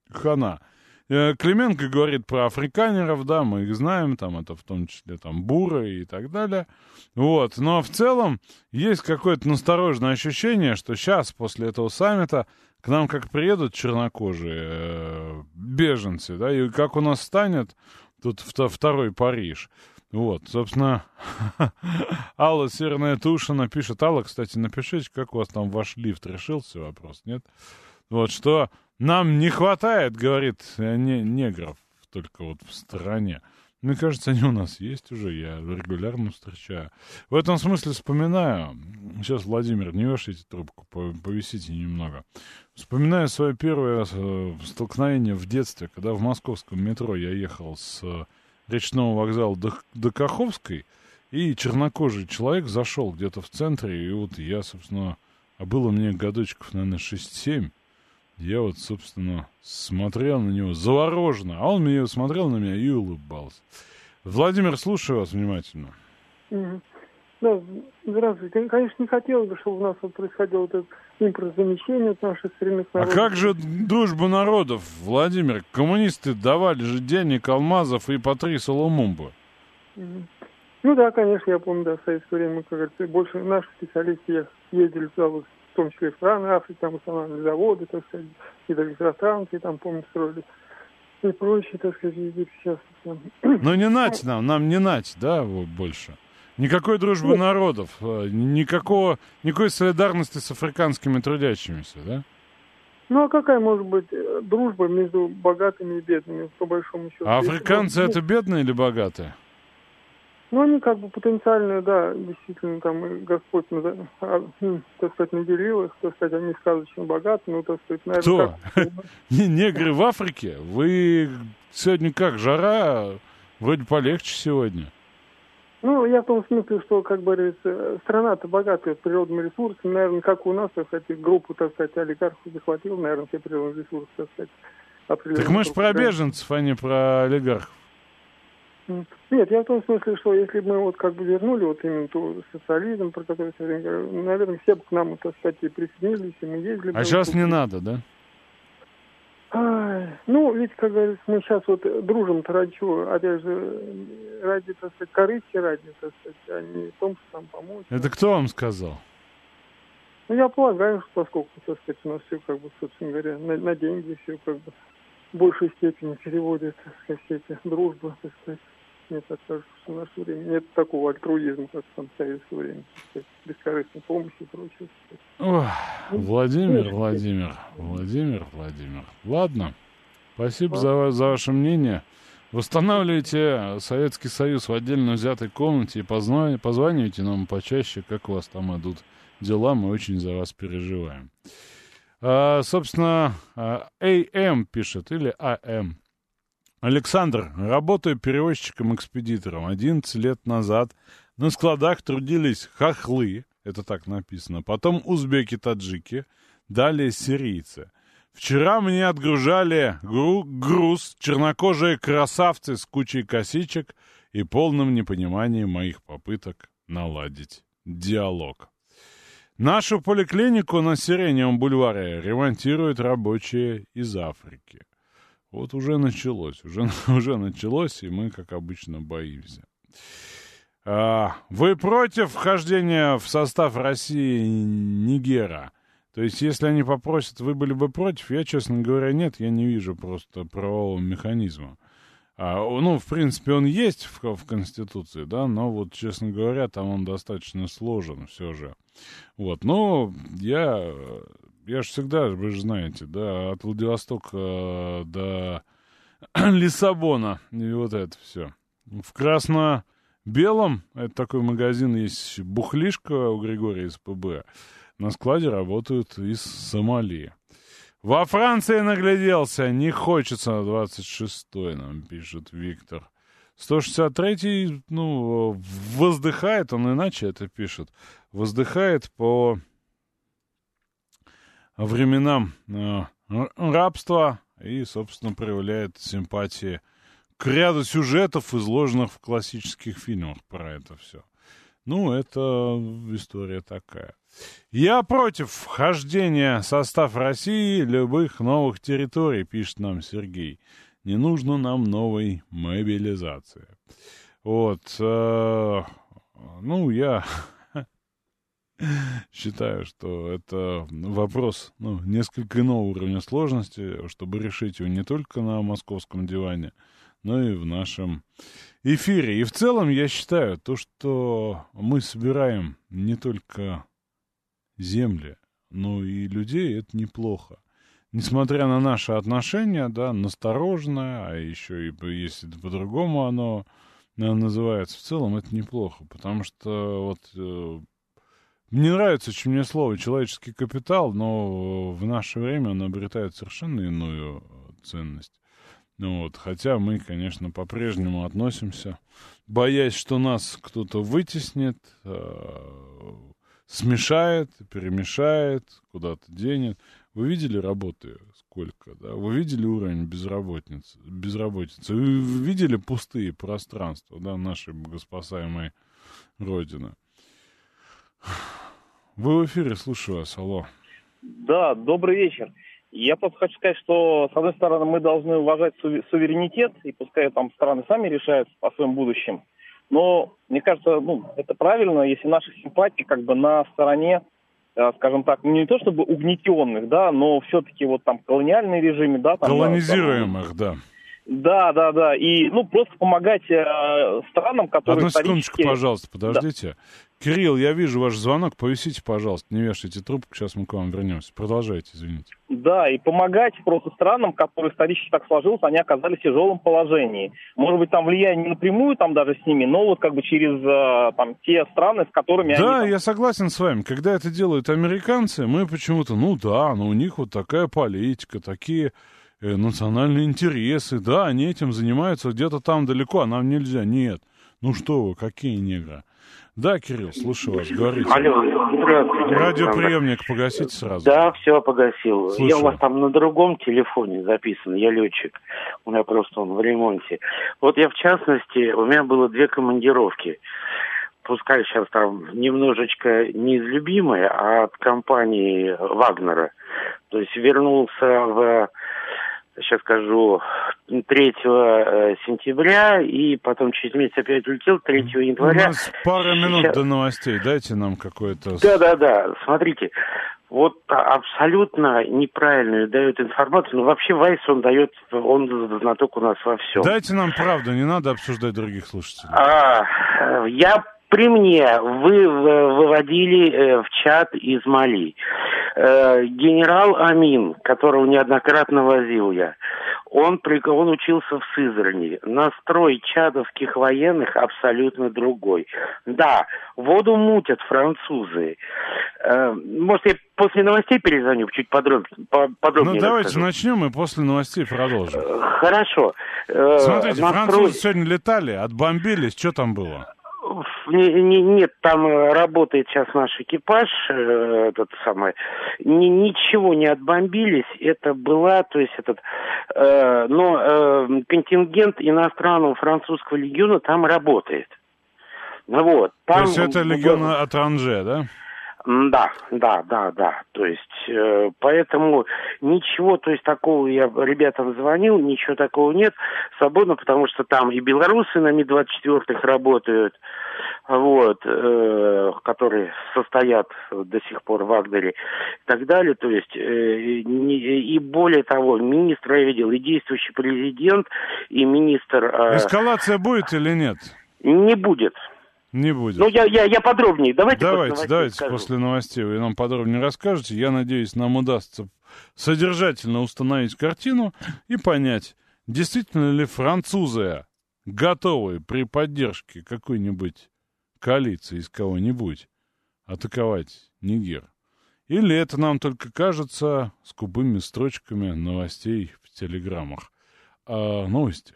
хана. Э, Клименко говорит про африканеров, да, мы их знаем, там это в том числе там буры и так далее. Вот, но в целом есть какое-то настороженное ощущение, что сейчас, после этого саммита, к нам как приедут чернокожие э, беженцы, да, и как у нас станет Тут второй Париж. Вот, собственно, Алла Северная Тушина пишет. Алла, кстати, напишите, как у вас там ваш лифт решился, вопрос, нет? Вот, что нам не хватает, говорит, не, негров только вот в стране. Мне кажется, они у нас есть уже, я регулярно встречаю. В этом смысле вспоминаю, сейчас, Владимир, не вешайте трубку, повисите немного. Вспоминаю свое первое э, столкновение в детстве, когда в московском метро я ехал с речного вокзала до, до Каховской, и чернокожий человек зашел где-то в центре, и вот я, собственно, а было мне годочков, наверное, 6-7, я вот, собственно, смотрел на него завороженно, а он мне смотрел на меня и улыбался. Владимир, слушаю вас внимательно. Mm-hmm. Да, здравствуйте. Конечно, не хотелось бы, чтобы у нас вот происходило вот это импортозамещение от наших коренных народов. А как же дружба народов, Владимир? Коммунисты давали же денег, алмазов и по три соломумба. Mm-hmm. Ну да, конечно, я помню, да, в советское время, как говорится, больше наши специалисты ездили туда вот в том числе и страны Африки, там устанавливали заводы, так сказать, и электростанции там, помню, строили и прочее, так сказать, везде сейчас. Там. Ну не нать нам, нам не нать, да, больше. Никакой дружбы Нет. народов, э, никакого, никакой солидарности с африканскими трудящимися, да? Ну а какая может быть э, дружба между богатыми и бедными, по большому счету? А африканцы Если, это бедные или богатые? Ну, они как бы потенциально, да, действительно, там Господь, а, так сказать, наделил их, так сказать, они сказочно богаты, ну, так сказать, наверное... Кто? Негры в Африке? Вы сегодня как, жара? Вроде полегче сегодня. Ну, я в том смысле, что, как говорится, страна-то богатая природными ресурсами, наверное, как у нас, так сказать, группу, так сказать, олигархов захватил, наверное, все природные ресурсы, так сказать. Так мы же про беженцев, а не про олигархов. Нет, я в том смысле, что если бы мы вот как бы вернули вот именно ту социализм, про который все время говорю, наверное, все бы к нам, так сказать, и присоединились, и мы ездили. А сейчас вот, не надо, да? А, ну, ведь, как говорится, мы сейчас вот дружим-то ради чего? Опять же, ради, так сказать, корысти ради, так сказать, а не в том, что нам помочь. Это кто вам сказал? Ну, я полагаю, что поскольку, так сказать, у нас все, как бы, собственно говоря, на, на деньги все, как бы, в большей степени переводят, так сказать, все эти дружбы, так сказать мне так кажется, что в наше время нет такого альтруизма, как в советское время, бескорыстной помощи и прочее. Ох, Владимир, Владимир, Владимир, Владимир. Ладно, спасибо за, за ваше мнение. Восстанавливайте Советский Союз в отдельно взятой комнате и позванивайте нам почаще, как у вас там идут дела, мы очень за вас переживаем. А, собственно, АМ пишет, или АМ, Александр, работаю перевозчиком-экспедитором. 11 лет назад на складах трудились хохлы, это так написано, потом узбеки-таджики, далее сирийцы. Вчера мне отгружали гру груз чернокожие красавцы с кучей косичек и полным непониманием моих попыток наладить диалог. Нашу поликлинику на Сиреневом бульваре ремонтируют рабочие из Африки. Вот уже началось, уже, уже началось, и мы, как обычно, боимся. А, вы против вхождения в состав России Нигера? То есть, если они попросят, вы были бы против? Я, честно говоря, нет, я не вижу просто правового механизма. А, ну, в принципе, он есть в, в Конституции, да, но вот, честно говоря, там он достаточно сложен все же. Вот, но я я же всегда, вы же знаете, да, от Владивостока э, до Лиссабона и вот это все. В красно-белом, это такой магазин есть, бухлишка у Григория из ПБ, на складе работают из Сомали. Во Франции нагляделся, не хочется на 26-й, нам пишет Виктор. 163-й, ну, воздыхает, он иначе это пишет, воздыхает по временам э, рабства и, собственно, проявляет симпатии к ряду сюжетов, изложенных в классических фильмах про это все. Ну, это история такая. Я против вхождения в состав России любых новых территорий, пишет нам Сергей. Не нужно нам новой мобилизации. Вот. Э, ну, я Считаю, что это вопрос ну, несколько иного уровня сложности, чтобы решить его не только на московском диване, но и в нашем эфире. И в целом я считаю, то, что мы собираем не только земли, но и людей, это неплохо. Несмотря на наши отношения, да, настороженное, а еще и если по-другому оно называется, в целом это неплохо, потому что вот э, мне нравится очень мне слово «человеческий капитал», но в наше время он обретает совершенно иную ценность. Ну вот, хотя мы, конечно, по-прежнему относимся, боясь, что нас кто-то вытеснит, э, смешает, перемешает, куда-то денет. Вы видели работы сколько, да? Вы видели уровень безработицы, безработицы? Вы видели пустые пространства, да, нашей богоспасаемой Родины? Вы в эфире, слушаю вас, алло. Да, добрый вечер. Я просто хочу сказать, что, с одной стороны, мы должны уважать суверенитет, и пускай там страны сами решают о своем будущем. Но, мне кажется, ну, это правильно, если наши симпатии как бы на стороне, э, скажем так, не то чтобы угнетенных, да, но все-таки вот там колониальные режимы, да. Там, Колонизируемых, да. Да, да, да. И, ну, просто помогать э, странам, которые Одну исторически... секундочку, пожалуйста, подождите. Да. Кирилл, я вижу ваш звонок, повисите, пожалуйста, не вешайте трубку, сейчас мы к вам вернемся. Продолжайте, извините. Да, и помогать просто странам, которые исторически так сложилось, они оказались в тяжелом положении. Может быть, там влияние не напрямую там даже с ними, но вот как бы через э, там те страны, с которыми да, они... Да, я согласен с вами. Когда это делают американцы, мы почему-то, ну да, но у них вот такая политика, такие э, национальные интересы, да, они этим занимаются где-то там далеко, а нам нельзя. Нет. Ну что вы, какие негры? Да, Кирилл, слушаю вас, говорите. Алло, здравствуйте. Радиоприемник погасите сразу. Да, все, погасил. Слушаю. Я у вас там на другом телефоне записан, я летчик. У меня просто он в ремонте. Вот я в частности, у меня было две командировки. Пускай сейчас там немножечко не из любимой, а от компании Вагнера. То есть вернулся в сейчас скажу, 3 э, сентября, и потом через месяц опять улетел 3 января. У нас пара минут сейчас... до новостей, дайте нам какое-то... Да-да-да, смотрите, вот абсолютно неправильную дает информацию. Ну, вообще Вайс, он дает, он знаток у нас во всем. Дайте нам правду, не надо обсуждать других слушателей. А, я при мне вы выводили э, в чат из Мали. Э, генерал Амин, которого неоднократно возил я, он, он учился в Сызрани. Настрой чадовских военных абсолютно другой. Да, воду мутят французы. Э, может, я после новостей перезвоню, чуть подробнее. подробнее ну, давайте расскажу. начнем и после новостей продолжим. Хорошо. Смотрите, Настрой... французы сегодня летали, отбомбились, что там было? Не, не, нет, там э, работает сейчас наш экипаж, э, этот самый, ни, ничего не отбомбились, это была, то есть этот, э, но э, контингент иностранного французского легиона там работает. Вот. Там, то есть это легион от Ранже, да? Да, да, да, да. То есть, э, поэтому ничего, то есть такого я ребятам звонил, ничего такого нет. Свободно, потому что там и белорусы на Ми-24 работают, вот, э, которые состоят до сих пор в Вагнере и так далее. То есть, э, не, и более того, министр я видел, и действующий президент, и министр... Э, Эскалация будет или нет? Не будет. Не будет. Ну, я, я, я подробнее. Давайте, давайте после давайте скажу. после новостей вы нам подробнее расскажете. Я надеюсь, нам удастся содержательно установить картину и понять, действительно ли французы готовы при поддержке какой-нибудь коалиции из кого-нибудь атаковать Нигер. Или это нам только кажется скупыми строчками новостей в телеграммах. А новости.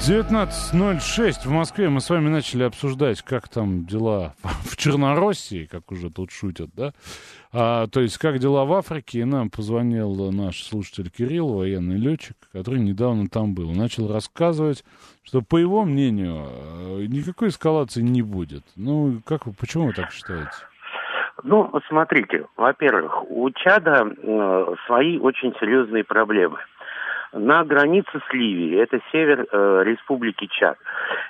19.06 в Москве. Мы с вами начали обсуждать, как там дела в Чернороссии, как уже тут шутят, да? А, то есть, как дела в Африке. И нам позвонил наш слушатель Кирилл, военный летчик, который недавно там был. Начал рассказывать, что, по его мнению, э, никакой эскалации не будет. Ну, как вы, почему вы так считаете? Ну, смотрите, во-первых, у Чада э, свои очень серьезные проблемы – на границе с Ливией, это север э, республики Чад.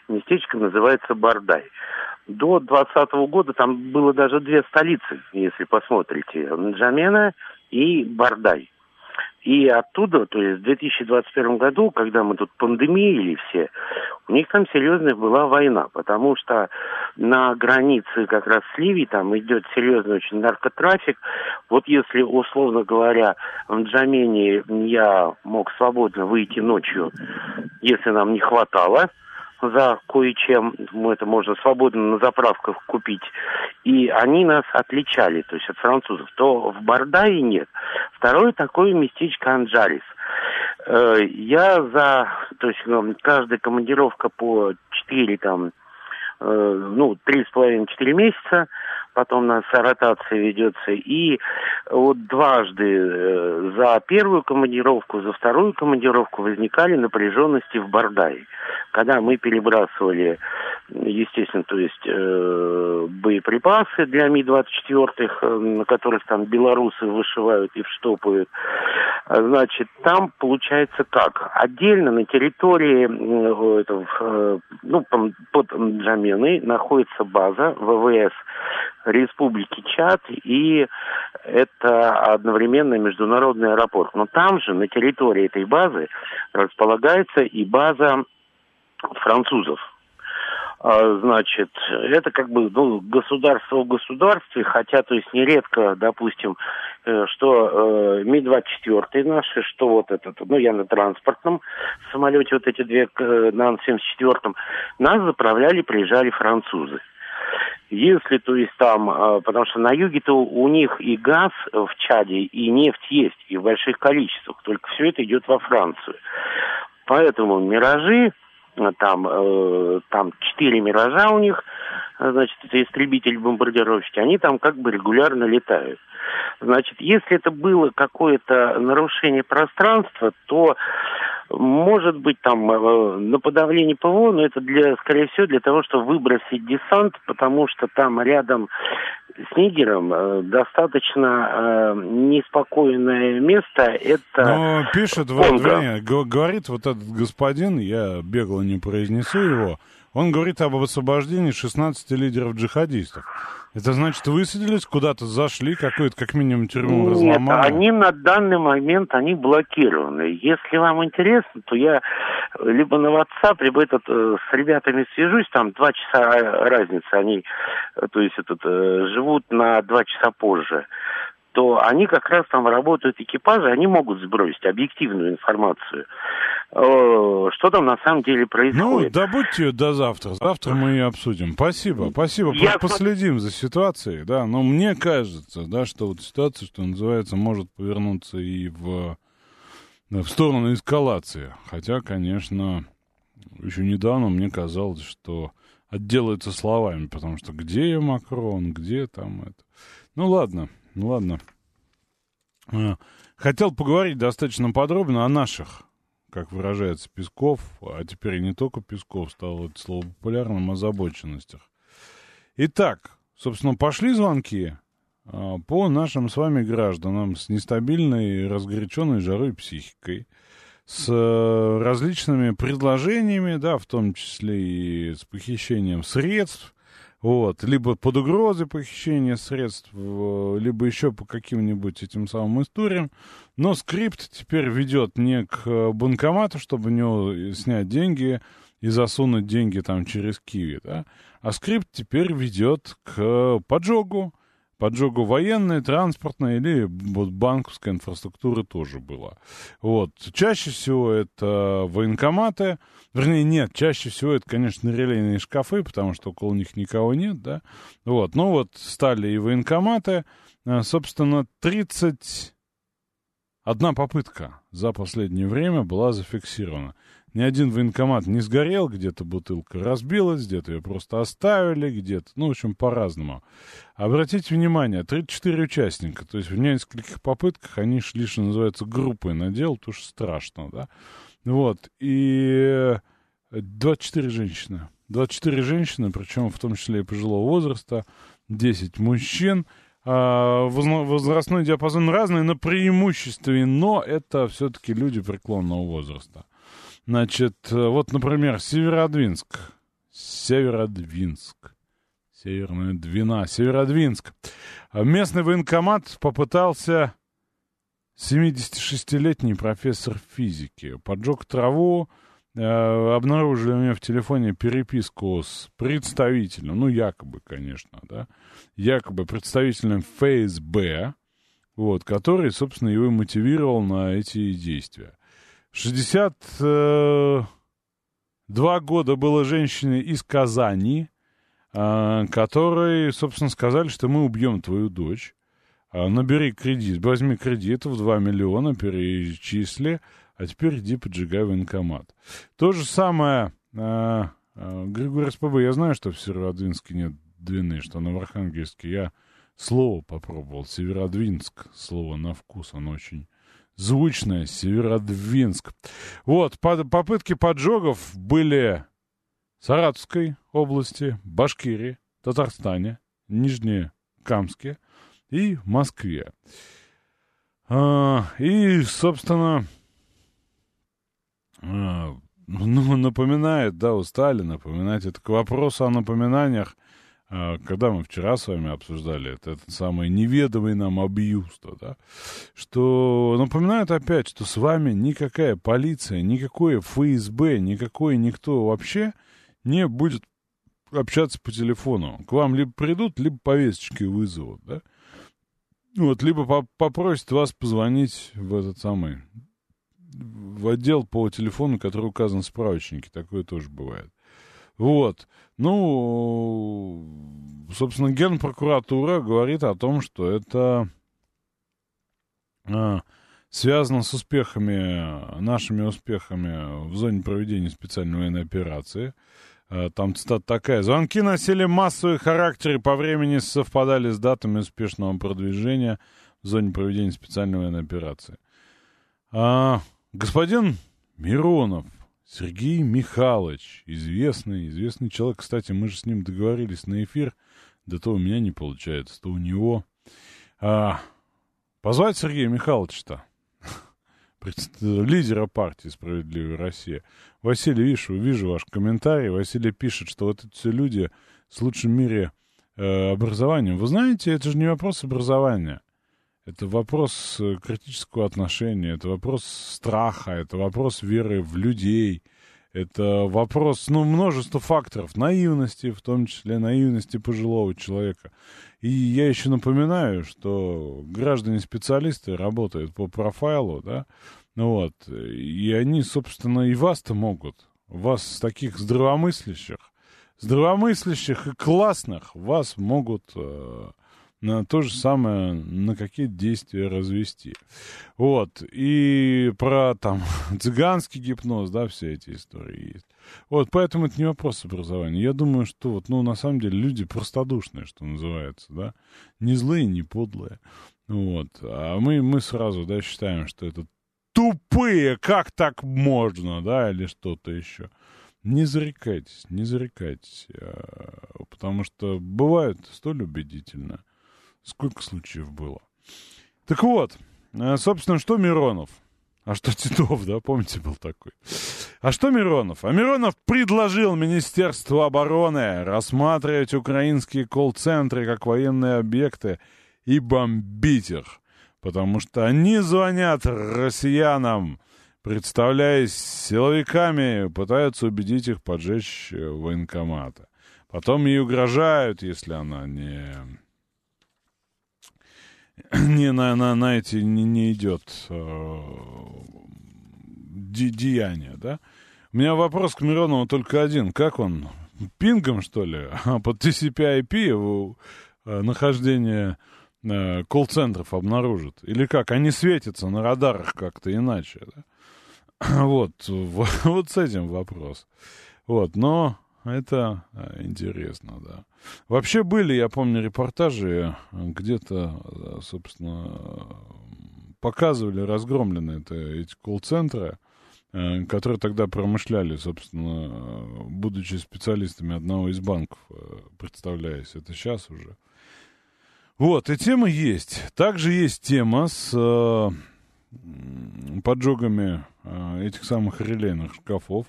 Местечко называется Бардай. До 2020 года там было даже две столицы, если посмотрите. Нджамена и Бардай. И оттуда, то есть в 2021 году, когда мы тут пандемиили все, у них там серьезная была война, потому что на границе как раз с Ливией там идет серьезный очень наркотрафик. Вот если, условно говоря, в Джамене я мог свободно выйти ночью, если нам не хватало, за кое-чем, это можно свободно на заправках купить, и они нас отличали, то есть от французов, то в Бардае нет. Второе такое местечко Анджарис. Э, я за, то есть ну, каждая командировка по 4 там ну, с половиной, четыре месяца, потом у нас ротация ведется, и вот дважды э, за первую командировку, за вторую командировку возникали напряженности в Бардае. Когда мы перебрасывали, естественно, то есть э, боеприпасы для Ми-24, э, на которых там белорусы вышивают и вштопают, значит, там получается как? Отдельно на территории э, этого, э, ну, под Джаменой находится база ВВС Республики Чад, и это одновременно международный аэропорт. Но там же, на территории этой базы, располагается и база французов. А, значит, это как бы ну, государство в государстве, хотя, то есть, нередко, допустим, э, что э, Ми-24 наши, что вот этот, ну, я на транспортном самолете, вот эти две э, на Ан-74, нас заправляли, приезжали французы. Если, то есть там, а, потому что на юге-то у них и газ в Чаде, и нефть есть, и в больших количествах, только все это идет во Францию. Поэтому миражи, а, там, э, там четыре миража у них, значит, это истребители-бомбардировщики, они там как бы регулярно летают. Значит, если это было какое-то нарушение пространства, то может быть там э, на подавление ПВО, но это для, скорее всего, для того, чтобы выбросить десант, потому что там рядом с Нигером э, достаточно э, неспокойное место. Это Но пишет, вот, вернее, говорит вот этот господин, я бегло не произнесу его, он говорит об освобождении 16 лидеров джихадистов. Это значит, высадились, куда-то зашли, какую-то как минимум тюрьму Нет, разломали? они на данный момент, они блокированы. Если вам интересно, то я либо на WhatsApp, либо этот, э, с ребятами свяжусь, там два часа разница, они, э, то есть этот, э, живут на два часа позже то они как раз там работают экипажи, они могут сбросить объективную информацию, что там на самом деле происходит. Ну, добудьте ее до завтра. Завтра мы ее обсудим. Спасибо, спасибо. Я Последим за ситуацией, да. Но мне кажется, да, что вот ситуация, что называется, может повернуться и в, в сторону эскалации. Хотя, конечно, еще недавно мне казалось, что отделаются словами, потому что где Макрон, где там это. Ну ладно, ну ладно. А, хотел поговорить достаточно подробно о наших, как выражается Песков, а теперь и не только Песков, стало это слово популярным, озабоченностях. Итак, собственно, пошли звонки а, по нашим с вами гражданам с нестабильной, разгоряченной жарой психикой, с э, различными предложениями, да, в том числе и с похищением средств, вот, либо под угрозой похищения средств, либо еще по каким-нибудь этим самым историям. Но скрипт теперь ведет не к банкомату, чтобы в него снять деньги и засунуть деньги там через Киви, да, а скрипт теперь ведет к поджогу, поджогу военной, транспортной или вот банковской инфраструктуры тоже было. Вот. Чаще всего это военкоматы, вернее, нет, чаще всего это, конечно, релейные шкафы, потому что около них никого нет, да. Вот. Ну вот, стали и военкоматы. А, собственно, 30 Одна попытка за последнее время была зафиксирована. Ни один военкомат не сгорел, где-то бутылка разбилась, где-то ее просто оставили, где-то, ну, в общем, по-разному. Обратите внимание, 34 участника, то есть в нескольких попытках они шли, что называется, группой на дело, то что страшно, да. Вот, и 24 женщины. 24 женщины, причем в том числе и пожилого возраста, 10 мужчин, а, возрастной диапазон разный, но преимущественно, но это все-таки люди преклонного возраста. Значит, э, вот, например, Северодвинск. Северодвинск. Северная Двина. Северодвинск. Местный военкомат попытался 76-летний профессор физики. Поджег траву, э, обнаружили у меня в телефоне переписку с представителем, ну, якобы, конечно, да, якобы представителем ФСБ, вот, который, собственно, его мотивировал на эти действия. 62 э, года было женщине из Казани, э, которые, собственно, сказали, что мы убьем твою дочь. Э, набери кредит, возьми кредит в 2 миллиона, перечисли, а теперь иди поджигай военкомат. То же самое А, Григорий СПБ, я знаю, что в Северодвинске нет двины, что на Архангельске. Я слово попробовал. Северодвинск. Слово на вкус, оно очень звучное. Северодвинск. Вот, под, попытки поджогов были в Саратовской области, Башкирии, Татарстане, Нижнекамске и Москве. А, и, собственно, а, ну, напоминает, да, устали напоминать. Это к вопросу о напоминаниях, когда мы вчера с вами обсуждали это, этот самый неведомый нам абьюз, да, что напоминает опять, что с вами никакая полиция, никакое ФСБ, никакой никто вообще не будет общаться по телефону. К вам либо придут, либо повесточки вызовут, да. Вот, либо попросят вас позвонить в этот самый в отдел по телефону, который указан в справочнике. Такое тоже бывает. Вот. Ну, собственно, Генпрокуратура говорит о том, что это а, связано с успехами, нашими успехами в зоне проведения специальной военной операции. А, там цитата такая. Звонки носили массовый характер и по времени совпадали с датами успешного продвижения в зоне проведения специальной военной операции. А, Господин Миронов, Сергей Михайлович, известный, известный человек. Кстати, мы же с ним договорились на эфир. Да то у меня не получается, то у него. А, позвать Сергея Михайловича-то, лидера партии «Справедливая Россия». Василий, вижу, вижу ваш комментарий. Василий пишет, что вот эти все люди с лучшим в мире э, образованием. Вы знаете, это же не вопрос образования. Это вопрос э, критического отношения, это вопрос страха, это вопрос веры в людей, это вопрос, ну, множество факторов, наивности, в том числе наивности пожилого человека. И я еще напоминаю, что граждане-специалисты работают по профайлу, да, вот, и они, собственно, и вас-то могут, вас таких здравомыслящих, здравомыслящих и классных, вас могут э, на то же самое, на какие действия развести. Вот. И про там цыганский гипноз, да, все эти истории есть. Вот, поэтому это не вопрос образования. Я думаю, что вот, ну, на самом деле люди простодушные, что называется, да. Не злые, не подлые. Вот. А мы, мы сразу, да, считаем, что это тупые, как так можно, да, или что-то еще. Не зарекайтесь, не зарекайтесь, а, потому что бывает столь убедительно. Сколько случаев было. Так вот, э, собственно, что Миронов? А что Титов, да, помните, был такой. А что Миронов? А Миронов предложил Министерству обороны рассматривать украинские колл-центры как военные объекты и бомбить их, потому что они звонят россиянам, представляясь силовиками, пытаются убедить их поджечь военкоматы. Потом ей угрожают, если она не не на, на, на эти не, не идет э, де, деяние, да? У меня вопрос к Миронову только один. Как он? Пингом, что ли? А под TCP-IP э, нахождение э, колл-центров обнаружит? Или как? Они светятся на радарах как-то иначе, да? Вот, вот с этим вопрос. Вот, но это э, интересно, да. Вообще были, я помню, репортажи, э, где-то, э, собственно, показывали разгромленные это, эти колл-центры, которые тогда промышляли, собственно, будучи специалистами одного из банков, представляясь, это сейчас уже. Вот, и тема есть. Также есть тема с поджогами этих самых релейных шкафов.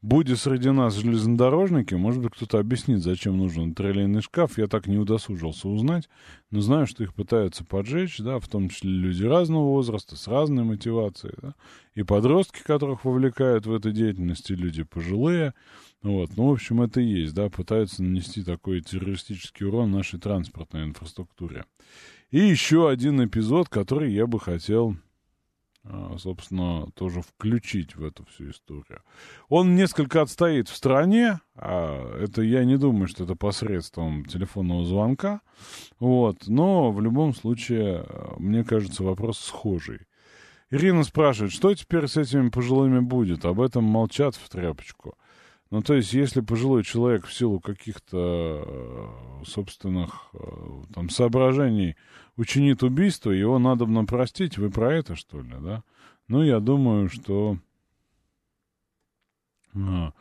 Будет среди нас железнодорожники, может быть, кто-то объяснит, зачем нужен этот релейный шкаф. Я так не удосужился узнать, но знаю, что их пытаются поджечь, да, в том числе люди разного возраста, с разной мотивацией, да, и подростки, которых вовлекают в эту деятельность, и люди пожилые, вот, ну, в общем, это и есть, да, пытаются нанести такой террористический урон нашей транспортной инфраструктуре. И еще один эпизод, который я бы хотел собственно, тоже включить в эту всю историю. Он несколько отстоит в стране, а это я не думаю, что это посредством телефонного звонка, вот, но в любом случае, мне кажется, вопрос схожий. Ирина спрашивает, что теперь с этими пожилыми будет? Об этом молчат в тряпочку. Ну, то есть, если пожилой человек в силу каких-то э, собственных э, там соображений учинит убийство, его надо бы простить. Вы про это, что ли, да? Ну, я думаю, что а,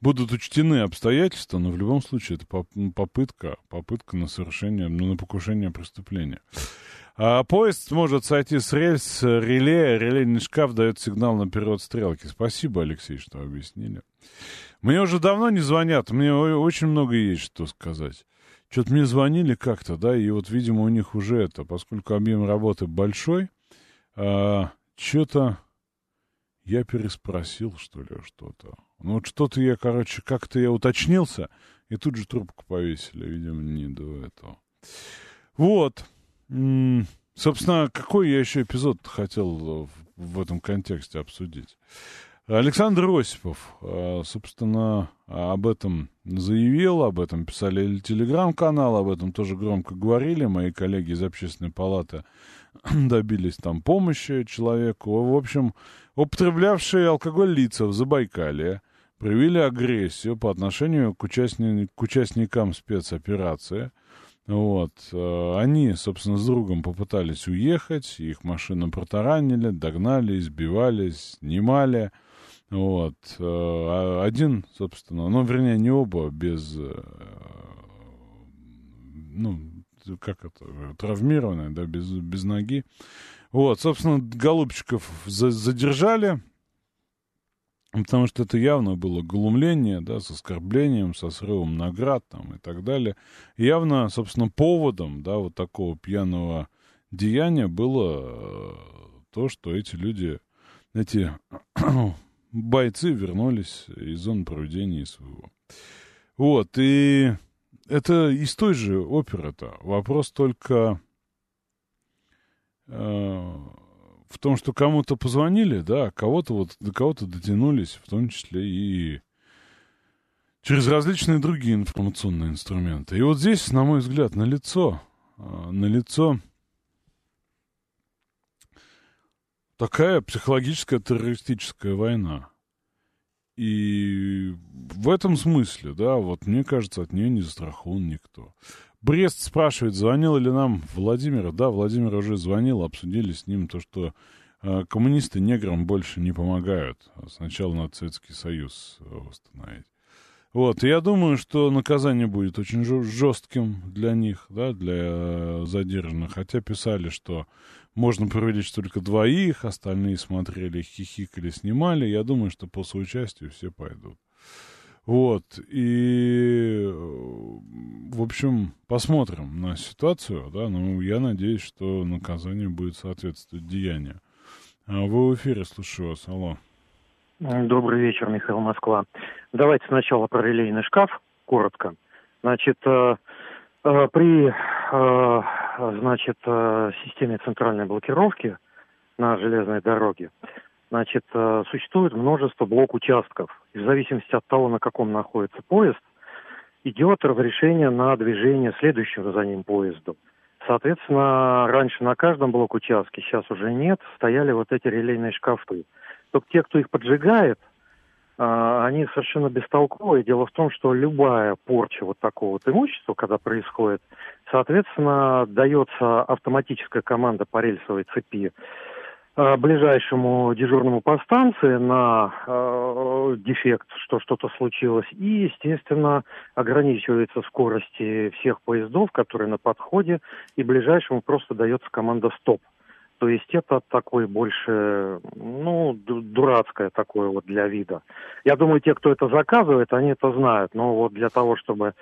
будут учтены обстоятельства, но в любом случае это попытка, попытка на совершение, ну, на покушение преступления. А поезд может сойти с рельс реле, релейный шкаф дает сигнал на перевод стрелки. Спасибо, Алексей, что объяснили. Мне уже давно не звонят, мне очень много есть что сказать. Что-то мне звонили как-то, да, и вот, видимо, у них уже это, поскольку объем работы большой, а, что-то я переспросил, что ли, что-то. Ну, вот что-то я, короче, как-то я уточнился, и тут же трубку повесили, видимо, не до этого. Вот. Собственно, какой я еще эпизод хотел в этом контексте обсудить? Александр Осипов, э, собственно, об этом заявил, об этом писали телеграм-канал, об этом тоже громко говорили. Мои коллеги из общественной палаты добились там помощи человеку. В общем, употреблявшие алкоголь лица в Забайкале проявили агрессию по отношению к, участни... к участникам спецоперации – вот. Э, они, собственно, с другом попытались уехать, их машину протаранили, догнали, избивали, снимали. Вот. Э, один, собственно, ну, вернее, не оба, без, э, ну, как это, травмированные, да, без, без ноги. Вот, собственно, голубчиков задержали, Потому что это явно было глумление, да, с оскорблением, со срывом наград там и так далее. Явно, собственно, поводом, да, вот такого пьяного деяния было э, то, что эти люди, эти бойцы вернулись из зоны проведения своего. Вот, и это из той же оперы-то. Вопрос только... Э, в том, что кому-то позвонили, да, кого-то вот до кого-то дотянулись, в том числе и через различные другие информационные инструменты. И вот здесь, на мой взгляд, на лицо, а, на лицо такая психологическая террористическая война. И в этом смысле, да, вот мне кажется, от нее не застрахован никто. Брест спрашивает, звонил ли нам Владимир. Да, Владимир уже звонил, обсудили с ним то, что э, коммунисты неграм больше не помогают. Сначала надо Советский Союз восстановить. Вот, я думаю, что наказание будет очень жестким для них, да, для э, задержанных. Хотя писали, что можно привлечь только двоих, остальные смотрели, хихикали, снимали. Я думаю, что по соучастию все пойдут. Вот, и, в общем, посмотрим на ситуацию, да, но я надеюсь, что наказание будет соответствовать деянию. А вы в эфире, слушаю вас, алло. Добрый вечер, Михаил Москва. Давайте сначала про релейный шкаф, коротко. Значит, э, э, при, э, значит, э, системе центральной блокировки на железной дороге Значит, э, существует множество блок-участков. И в зависимости от того, на каком находится поезд, идет разрешение на движение следующего за ним поезду. Соответственно, раньше на каждом блок-участке, сейчас уже нет, стояли вот эти релейные шкафы. Только те, кто их поджигает, э, они совершенно бестолковые. Дело в том, что любая порча вот такого вот имущества, когда происходит, соответственно, дается автоматическая команда по рельсовой цепи Э, ближайшему дежурному по станции на э, дефект, что что-то случилось, и, естественно, ограничивается скорости всех поездов, которые на подходе, и ближайшему просто дается команда «стоп». То есть это такой больше, ну, дурацкое такое вот для вида. Я думаю, те, кто это заказывает, они это знают, но вот для того, чтобы э,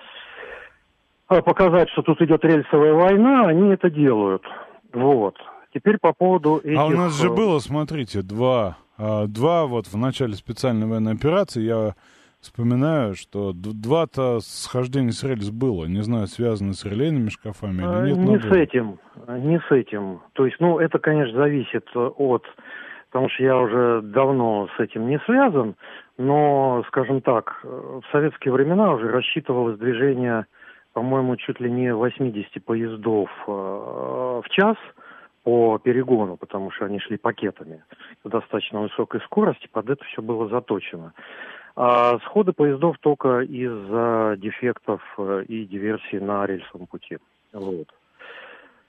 показать, что тут идет рельсовая война, они это делают. Вот. Теперь по поводу этих... А у нас же э, было, смотрите, два, а, два вот в начале специальной военной операции, я вспоминаю, что два-то схождения с рельс было. Не знаю, связаны с релейными шкафами или а, нет. Не с этим, не с этим. То есть, ну, это, конечно, зависит от... Потому что я уже давно с этим не связан, но, скажем так, в советские времена уже рассчитывалось движение, по-моему, чуть ли не 80 поездов э, в час – по перегону, потому что они шли пакетами в достаточно высокой скорости, под это все было заточено. А сходы поездов только из-за дефектов э, и диверсий на рельсовом пути. Вот.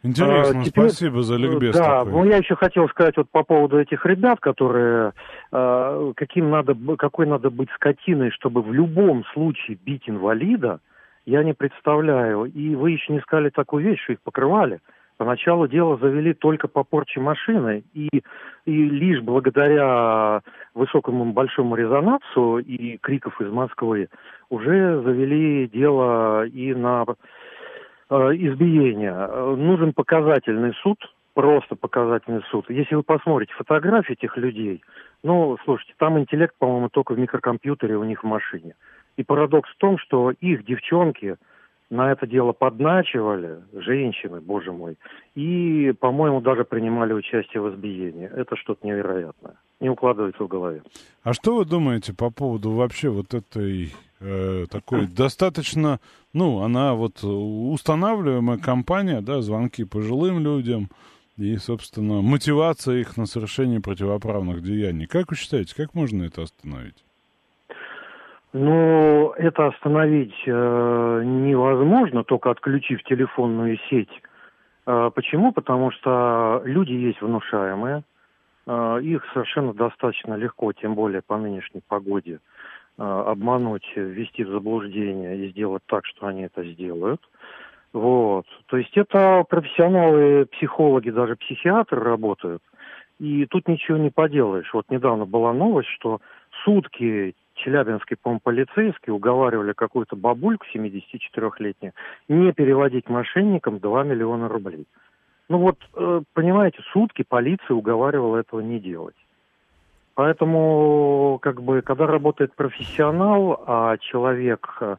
Интересно, а, теперь, спасибо за ликбез. Да, такой. ну я еще хотел сказать вот по поводу этих ребят, которые э, каким надо, какой надо быть скотиной, чтобы в любом случае бить инвалида, я не представляю. И вы еще не сказали такую вещь, что их покрывали. Поначалу дело завели только по порче машины, и, и лишь благодаря высокому большому резонансу и криков из Москвы уже завели дело и на э, избиение. Нужен показательный суд, просто показательный суд. Если вы посмотрите фотографии этих людей, ну, слушайте, там интеллект, по-моему, только в микрокомпьютере у них в машине. И парадокс в том, что их девчонки – на это дело подначивали женщины, боже мой, и, по-моему, даже принимали участие в избиении. Это что-то невероятное. Не укладывается в голове. А что вы думаете по поводу вообще вот этой э, такой достаточно, ну, она вот устанавливаемая компания, да, звонки пожилым людям и, собственно, мотивация их на совершение противоправных деяний. Как вы считаете, как можно это остановить? Ну, это остановить э, невозможно, только отключив телефонную сеть. Э, почему? Потому что люди есть внушаемые, э, их совершенно достаточно легко, тем более по нынешней погоде, э, обмануть, ввести в заблуждение и сделать так, что они это сделают. Вот. То есть это профессионалы, психологи, даже психиатры работают. И тут ничего не поделаешь. Вот недавно была новость, что сутки челябинский, по полицейский уговаривали какую-то бабульку 74-летнюю не переводить мошенникам 2 миллиона рублей. Ну вот, э, понимаете, сутки полиция уговаривала этого не делать. Поэтому, как бы, когда работает профессионал, а человек э,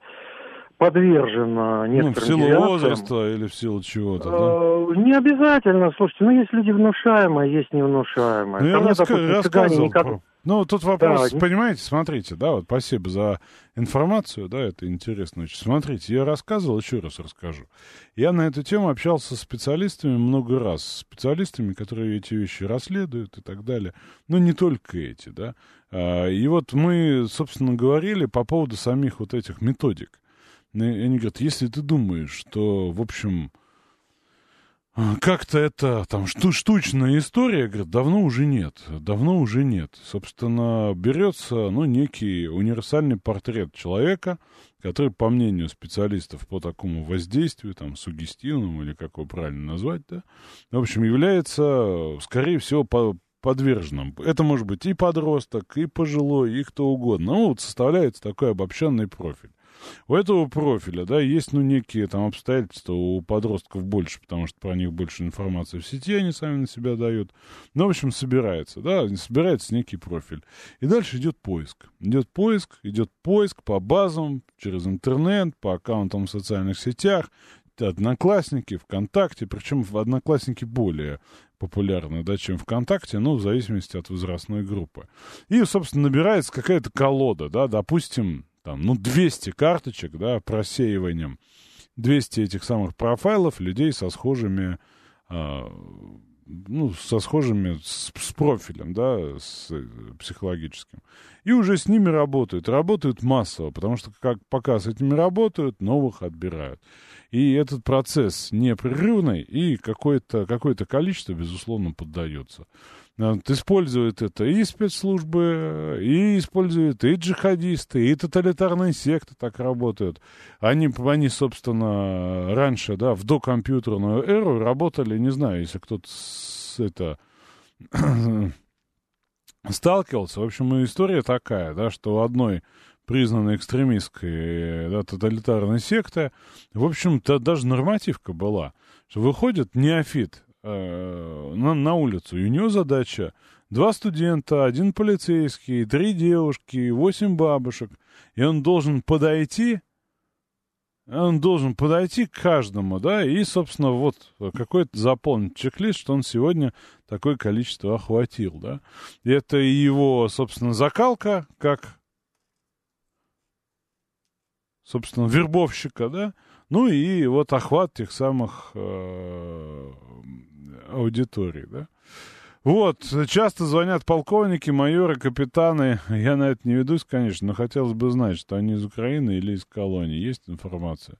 подвержен некоторым Ну, в силу девиациям, возраста или в силу чего-то, да? Э, не обязательно, слушайте, ну, есть люди внушаемые, есть невнушаемые. Ну, я мне, раска- рассказывал никак... про... Ну, тут вопрос, да, понимаете, смотрите, да, вот спасибо за информацию, да, это интересно очень. Смотрите, я рассказывал, еще раз расскажу. Я на эту тему общался с специалистами много раз, с специалистами, которые эти вещи расследуют и так далее. Но не только эти, да. А, и вот мы, собственно, говорили по поводу самих вот этих методик. И они говорят, если ты думаешь, что, в общем, как-то это там шту штучная история, говорит, давно уже нет, давно уже нет. Собственно, берется, ну, некий универсальный портрет человека, который, по мнению специалистов по такому воздействию, там, сугестивному, или как его правильно назвать, да, в общем, является, скорее всего, по подверженным. Это может быть и подросток, и пожилой, и кто угодно. Ну, вот составляется такой обобщенный профиль. У этого профиля, да, есть, ну, некие там обстоятельства у подростков больше, потому что про них больше информации в сети они сами на себя дают. Ну, в общем, собирается, да, собирается некий профиль. И дальше идет поиск. Идет поиск, идет поиск по базам, через интернет, по аккаунтам в социальных сетях, Одноклассники, ВКонтакте, причем в Одноклассники более популярны, да, чем ВКонтакте, ну, в зависимости от возрастной группы. И, собственно, набирается какая-то колода, да, допустим, там, ну, 200 карточек, да, просеиванием, 200 этих самых профайлов людей со схожими, э, ну, со схожими, с, с профилем, да, с э, психологическим. И уже с ними работают. Работают массово, потому что как, пока с этими работают, новых отбирают. И этот процесс непрерывный, и какое-то какое количество, безусловно, поддается. Вот, используют это и спецслужбы, и используют и джихадисты, и тоталитарные секты так работают. Они, они собственно, раньше, да, в докомпьютерную эру работали, не знаю, если кто-то с это сталкивался. В общем, история такая, да, что у одной признанной экстремистской да, тоталитарной секты, в общем-то, даже нормативка была, что выходит неофит э, на, на улицу. И у него задача два студента, один полицейский, три девушки, восемь бабушек. И он должен подойти, он должен подойти к каждому, да, и, собственно, вот какой-то заполнить чек-лист, что он сегодня такое количество охватил, да. И это его, собственно, закалка, как, собственно, вербовщика, да, ну и вот охват тех самых э, аудитории, да. Вот, часто звонят полковники, майоры, капитаны. Я на это не ведусь, конечно, но хотелось бы знать, что они из Украины или из колонии. Есть информация?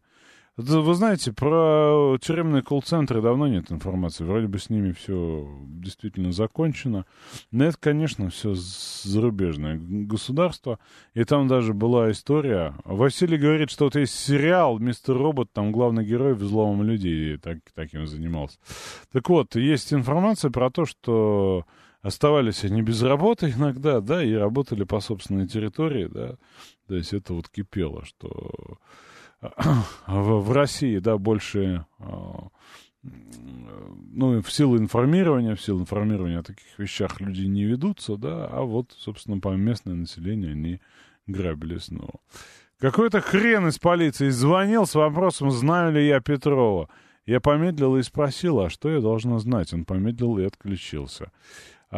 Вы знаете, про тюремные колл-центры давно нет информации. Вроде бы с ними все действительно закончено. Но это, конечно, все зарубежное государство. И там даже была история. Василий говорит, что вот есть сериал «Мистер Робот», там главный герой взломом людей так, таким занимался. Так вот, есть информация про то, что оставались они без работы иногда, да, и работали по собственной территории, да. То есть это вот кипело, что в, России, да, больше, а, ну, в силу информирования, в силу информирования о таких вещах люди не ведутся, да, а вот, собственно, по местное население они грабили снова. Какой-то хрен из полиции звонил с вопросом, знаю ли я Петрова. Я помедлил и спросил, а что я должна знать? Он помедлил и отключился.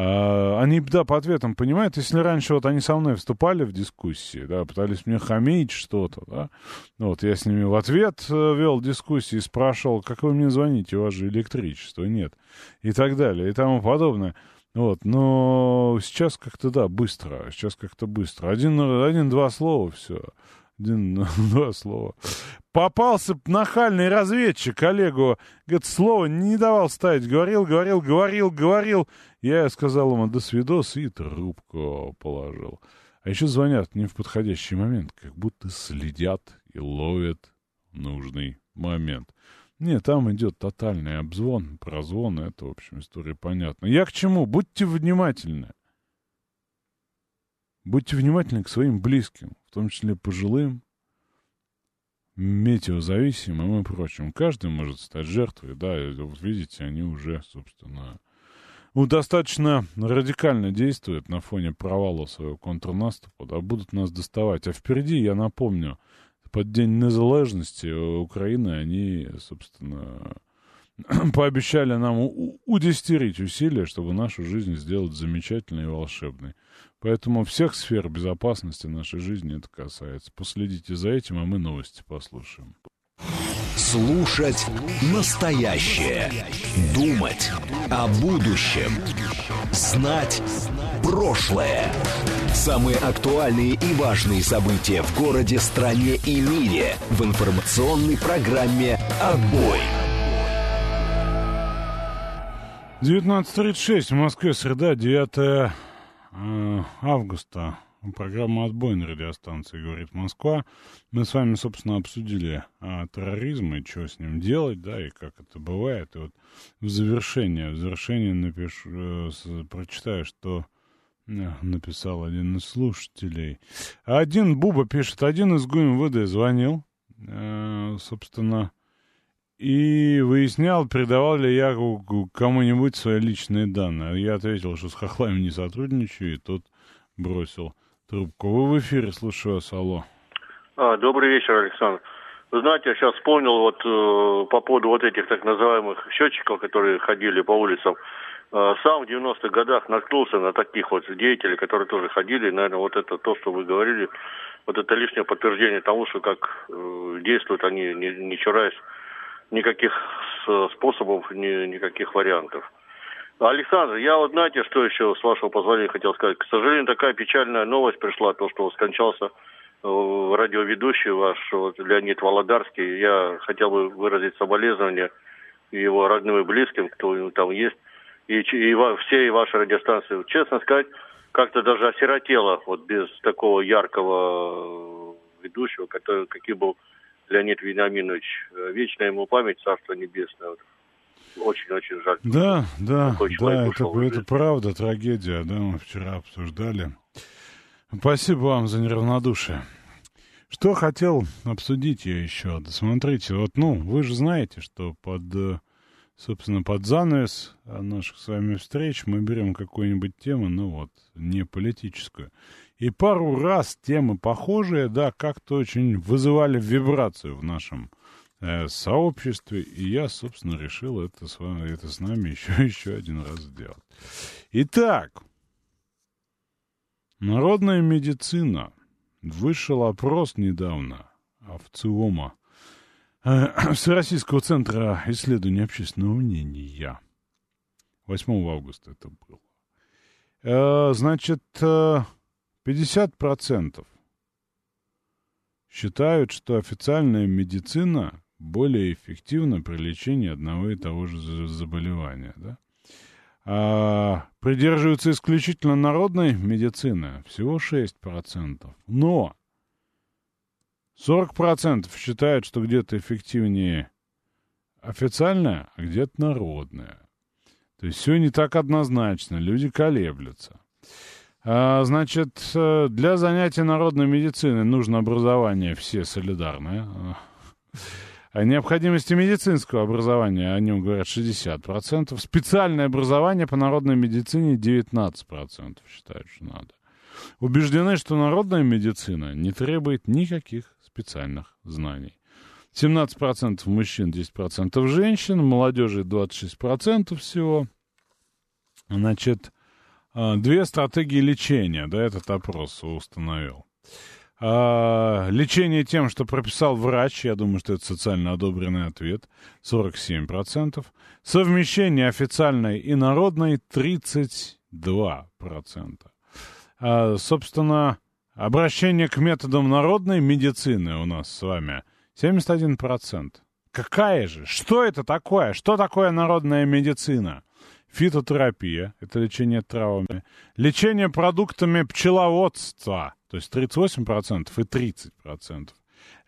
А, они, да, по ответам понимают, если раньше вот они со мной вступали в дискуссии, да, пытались мне хамить что-то, да, вот я с ними в ответ э, вел дискуссии, спрашивал, как вы мне звоните, у вас же электричества нет, и так далее, и тому подобное. Вот, но сейчас как-то, да, быстро, сейчас как-то быстро. Один, один-два слова, все. Один-два слова. Попался нахальный разведчик Олегу, говорит, слово не давал ставить. Говорил, говорил, говорил, говорил. Я сказал ему до свидос и трубку положил. А еще звонят не в подходящий момент, как будто следят и ловят нужный момент. Нет, там идет тотальный обзвон, прозвон, это, в общем, история понятна. Я к чему? Будьте внимательны. Будьте внимательны к своим близким, в том числе пожилым, метеозависимым и прочим. Каждый может стать жертвой, да, вот видите, они уже, собственно, ну, достаточно радикально действуют на фоне провала своего контрнаступа, да, будут нас доставать. А впереди, я напомню, под День незалежности Украины они, собственно, пообещали нам удестерить усилия, чтобы нашу жизнь сделать замечательной и волшебной. Поэтому всех сфер безопасности нашей жизни это касается. Последите за этим, а мы новости послушаем. Слушать настоящее. Думать о будущем. Знать прошлое. Самые актуальные и важные события в городе, стране и мире в информационной программе «Отбой». 19.36 в Москве, среда, 9 Э, августа. Программа «Отбой» на радиостанции «Говорит Москва». Мы с вами, собственно, обсудили а, терроризм и что с ним делать, да, и как это бывает. И вот в завершение, в завершение напишу, э, прочитаю, что э, написал один из слушателей. Один, Буба пишет, один из ГУМВД звонил, э, собственно, и выяснял, передавал ли я кому-нибудь свои личные данные. Я ответил, что с хохлами не сотрудничаю, и тот бросил трубку. Вы в эфире, слушаю вас, алло. А, добрый вечер, Александр. Знаете, я сейчас вспомнил вот э, по поводу вот этих так называемых счетчиков, которые ходили по улицам. Э, сам в 90-х годах наткнулся на таких вот деятелей, которые тоже ходили. Наверное, вот это то, что вы говорили, вот это лишнее подтверждение тому, что как э, действуют они, не, не чураясь никаких способов, ни, никаких вариантов. Александр, я вот знаете, что еще, с вашего позволения, хотел сказать. К сожалению, такая печальная новость пришла, то, что скончался э, радиоведущий ваш вот, Леонид Володарский. Я хотел бы выразить соболезнования его родным и близким, кто там есть, и, и, и всей вашей радиостанции. Честно сказать, как-то даже осиротело вот без такого яркого э, ведущего, который, каким был Леонид Вениаминович. Э, вечная ему память, царство небесное. Очень-очень жаль. Да, да, да, это, это правда, трагедия, да, мы вчера обсуждали. Спасибо вам за неравнодушие. Что хотел обсудить я еще? Да смотрите, вот, ну, вы же знаете, что под, э, собственно, под занавес наших с вами встреч мы берем какую-нибудь тему, ну вот, не политическую. И пару раз темы похожие, да, как-то очень вызывали вибрацию в нашем э, сообществе. И я, собственно, решил это с, вами, это с нами еще, еще один раз сделать. Итак, народная медицина. Вышел опрос недавно ВЦИОМа, э, Всероссийского центра исследования общественного мнения. 8 августа это было. Э, значит, 50% считают, что официальная медицина более эффективна при лечении одного и того же заболевания. Да? А придерживаются исключительно народной медицины всего 6%. Но 40% считают, что где-то эффективнее официальная, а где-то народная. То есть все не так однозначно, люди колеблются. А, значит, э, для занятия народной медициной нужно образование, все солидарные. О необходимости медицинского образования о нем говорят 60%. Специальное образование по народной медицине 19% считают, что надо. Убеждены, что народная медицина не требует никаких специальных знаний. 17% мужчин, 10% женщин, молодежи 26% всего. Значит, а, две стратегии лечения, да, этот опрос установил. А, лечение тем, что прописал врач, я думаю, что это социально одобренный ответ, 47%. Совмещение официальной и народной 32%. А, собственно, обращение к методам народной медицины у нас с вами 71%. Какая же? Что это такое? Что такое народная медицина? Фитотерапия – это лечение травмами. Лечение продуктами пчеловодства, то есть 38% и 30%.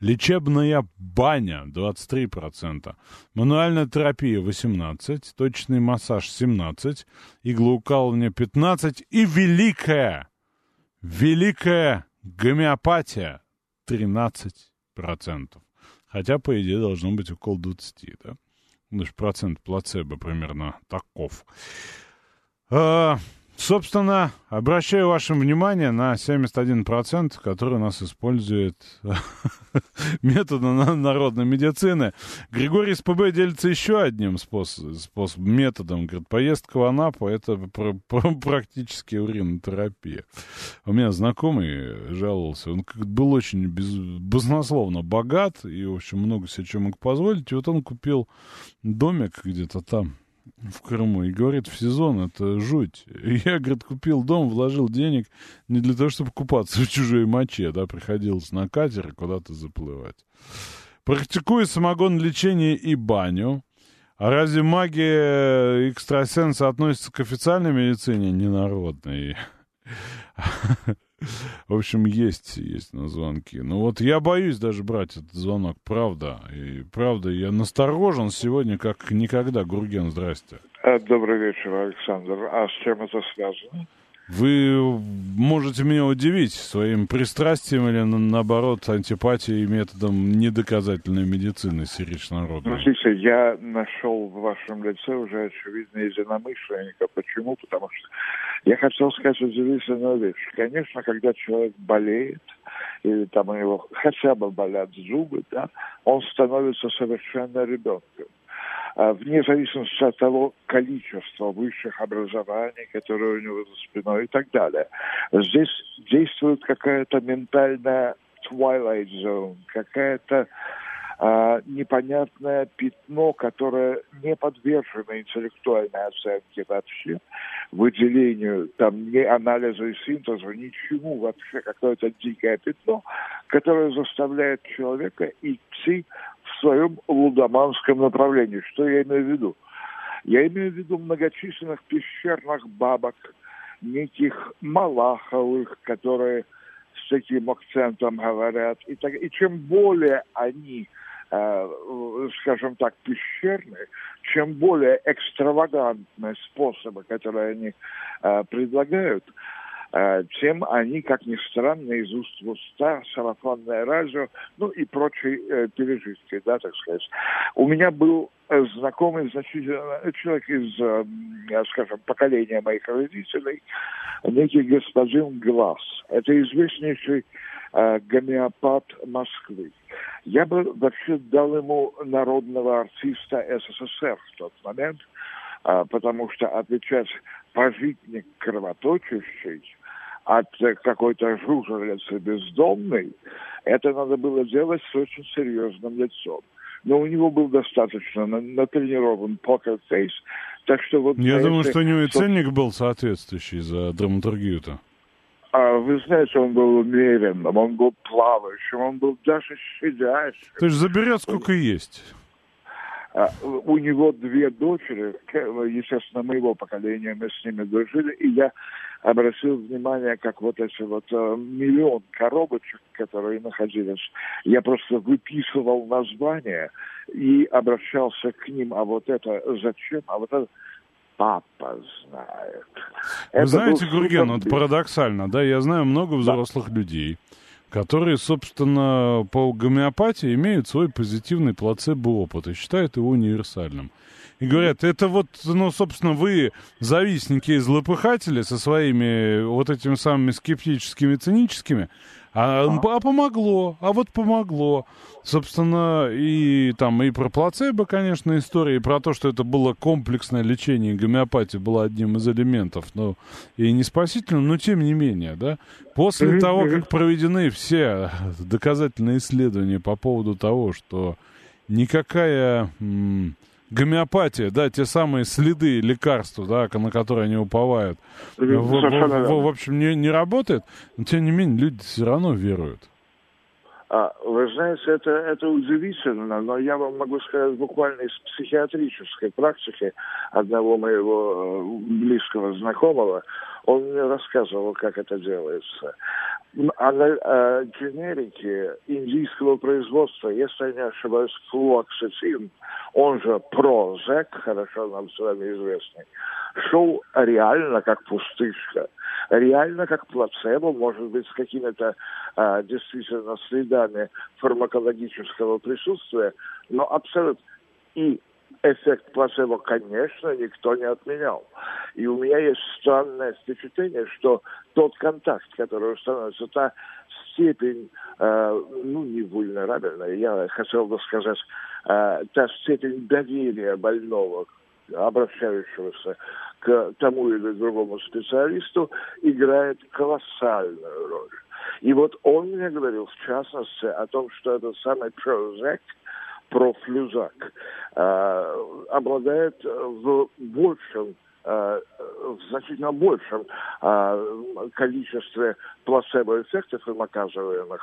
Лечебная баня 23%, мануальная терапия 18%, точный массаж 17%, иглоукалывание 15% и великая, великая гомеопатия 13%. Хотя, по идее, должно быть около 20, да? Ну, процент плацебо примерно таков. А, собственно, обращаю ваше внимание на 71%, который у нас использует методы народной медицины. Григорий СПБ делится еще одним способ, способ методом. Говорит, поездка в Анапу – это практически уринотерапия. У меня знакомый жаловался, он был очень без, баснословно богат и, в общем, много себе чего мог позволить. И вот он купил домик где-то там, в Крыму и говорит, в сезон это жуть. Я, говорит, купил дом, вложил денег не для того, чтобы купаться в чужой моче, да, приходилось на катер куда-то заплывать. Практикую самогон лечение и баню. А разве магия экстрасенса относится к официальной медицине, не народной? В общем, есть, есть на звонки. Ну вот я боюсь даже брать этот звонок, правда. И правда, я насторожен сегодня как никогда. Гурген, здрасте. Э, добрый вечер, Александр. А с чем это связано? Вы можете меня удивить своим пристрастием или, наоборот, антипатией методом недоказательной медицины, Сирич народной. Ну, слушайте, я нашел в вашем лице уже очевидно единомышленника. Почему? Потому что я хотел сказать удивительную вещь. Конечно, когда человек болеет, или там у него хотя бы болят зубы, да, он становится совершенно ребенком. А, вне зависимости от того количества высших образований, которые у него за спиной и так далее. Здесь действует какая-то ментальная twilight zone, какая-то а, непонятное пятно, которое не подвержено интеллектуальной оценке вообще, выделению, там, ни анализу и синтезу, ничему вообще, какое-то дикое пятно, которое заставляет человека идти в своем лудоманском направлении. Что я имею в виду? Я имею в виду многочисленных пещерных бабок, неких малаховых, которые с таким акцентом говорят. И, так, и чем более они скажем так, пещерные, чем более экстравагантные способы, которые они э, предлагают, э, тем они, как ни странно, из уст в уста, сарафанное радио, ну и прочие пережитки, да, так сказать. У меня был знакомый значительно человек из, скажем, поколения моих родителей, некий господин Глаз. Это известнейший гомеопат Москвы. Я бы вообще дал ему народного артиста СССР в тот момент, а, потому что отличать пожитник кровоточащий от какой-то жужелицы бездомной, это надо было делать с очень серьезным лицом. Но у него был достаточно натренирован покер фейс, Так что вот... Я думаю, что у него и ценник был соответствующий за драматургию-то. А вы знаете, он был умеренным, он был плавающим, он был даже щадящим. То есть заберет сколько есть. А, у него две дочери, естественно, моего поколения, мы с ними дружили, и я обратил внимание, как вот эти вот э, миллион коробочек, которые находились, я просто выписывал название и обращался к ним, а вот это зачем, а вот это папа знает. Вы это знаете, Гурген, вот парадоксально, да, я знаю много взрослых да. людей, которые, собственно, по гомеопатии имеют свой позитивный плацебо-опыт и считают его универсальным. И говорят, это вот, ну, собственно, вы завистники и злопыхатели со своими вот этими самыми скептическими, циническими, а, а помогло, а вот помогло. Собственно, и там и про плацебо, конечно, история, и про то, что это было комплексное лечение, гомеопатия была одним из элементов, но и не спасительным, но тем не менее, да. После mm-hmm. того, как проведены все доказательные исследования по поводу того, что никакая... М- гомеопатия, да, те самые следы лекарства, да, на которые они уповают, в, в, в, в общем, не, не работает, но тем не менее люди все равно веруют. А, вы знаете, это, это удивительно, но я вам могу сказать буквально из психиатрической практики одного моего э, близкого знакомого. Он мне рассказывал, как это делается. А э, генерики индийского производства, если я не ошибаюсь, флуоксетин, он же Прозек, хорошо нам с вами известный, шел реально как пустышка, реально как плацебо, может быть, с какими-то э, действительно следами фармакологического присутствия, но абсолютно и эффект плацебо, конечно, никто не отменял. И у меня есть странное впечатление, что тот контакт, который установится, та степень, э, ну, не вульнерабельная, я хотел бы сказать, э, та степень доверия больного, обращающегося к тому или другому специалисту, играет колоссальную роль. И вот он мне говорил, в частности, о том, что этот самый Прозек – профлюзак, э, обладает в большем э, в значительно большем э, количестве плацебо-эффектов им оказываемых,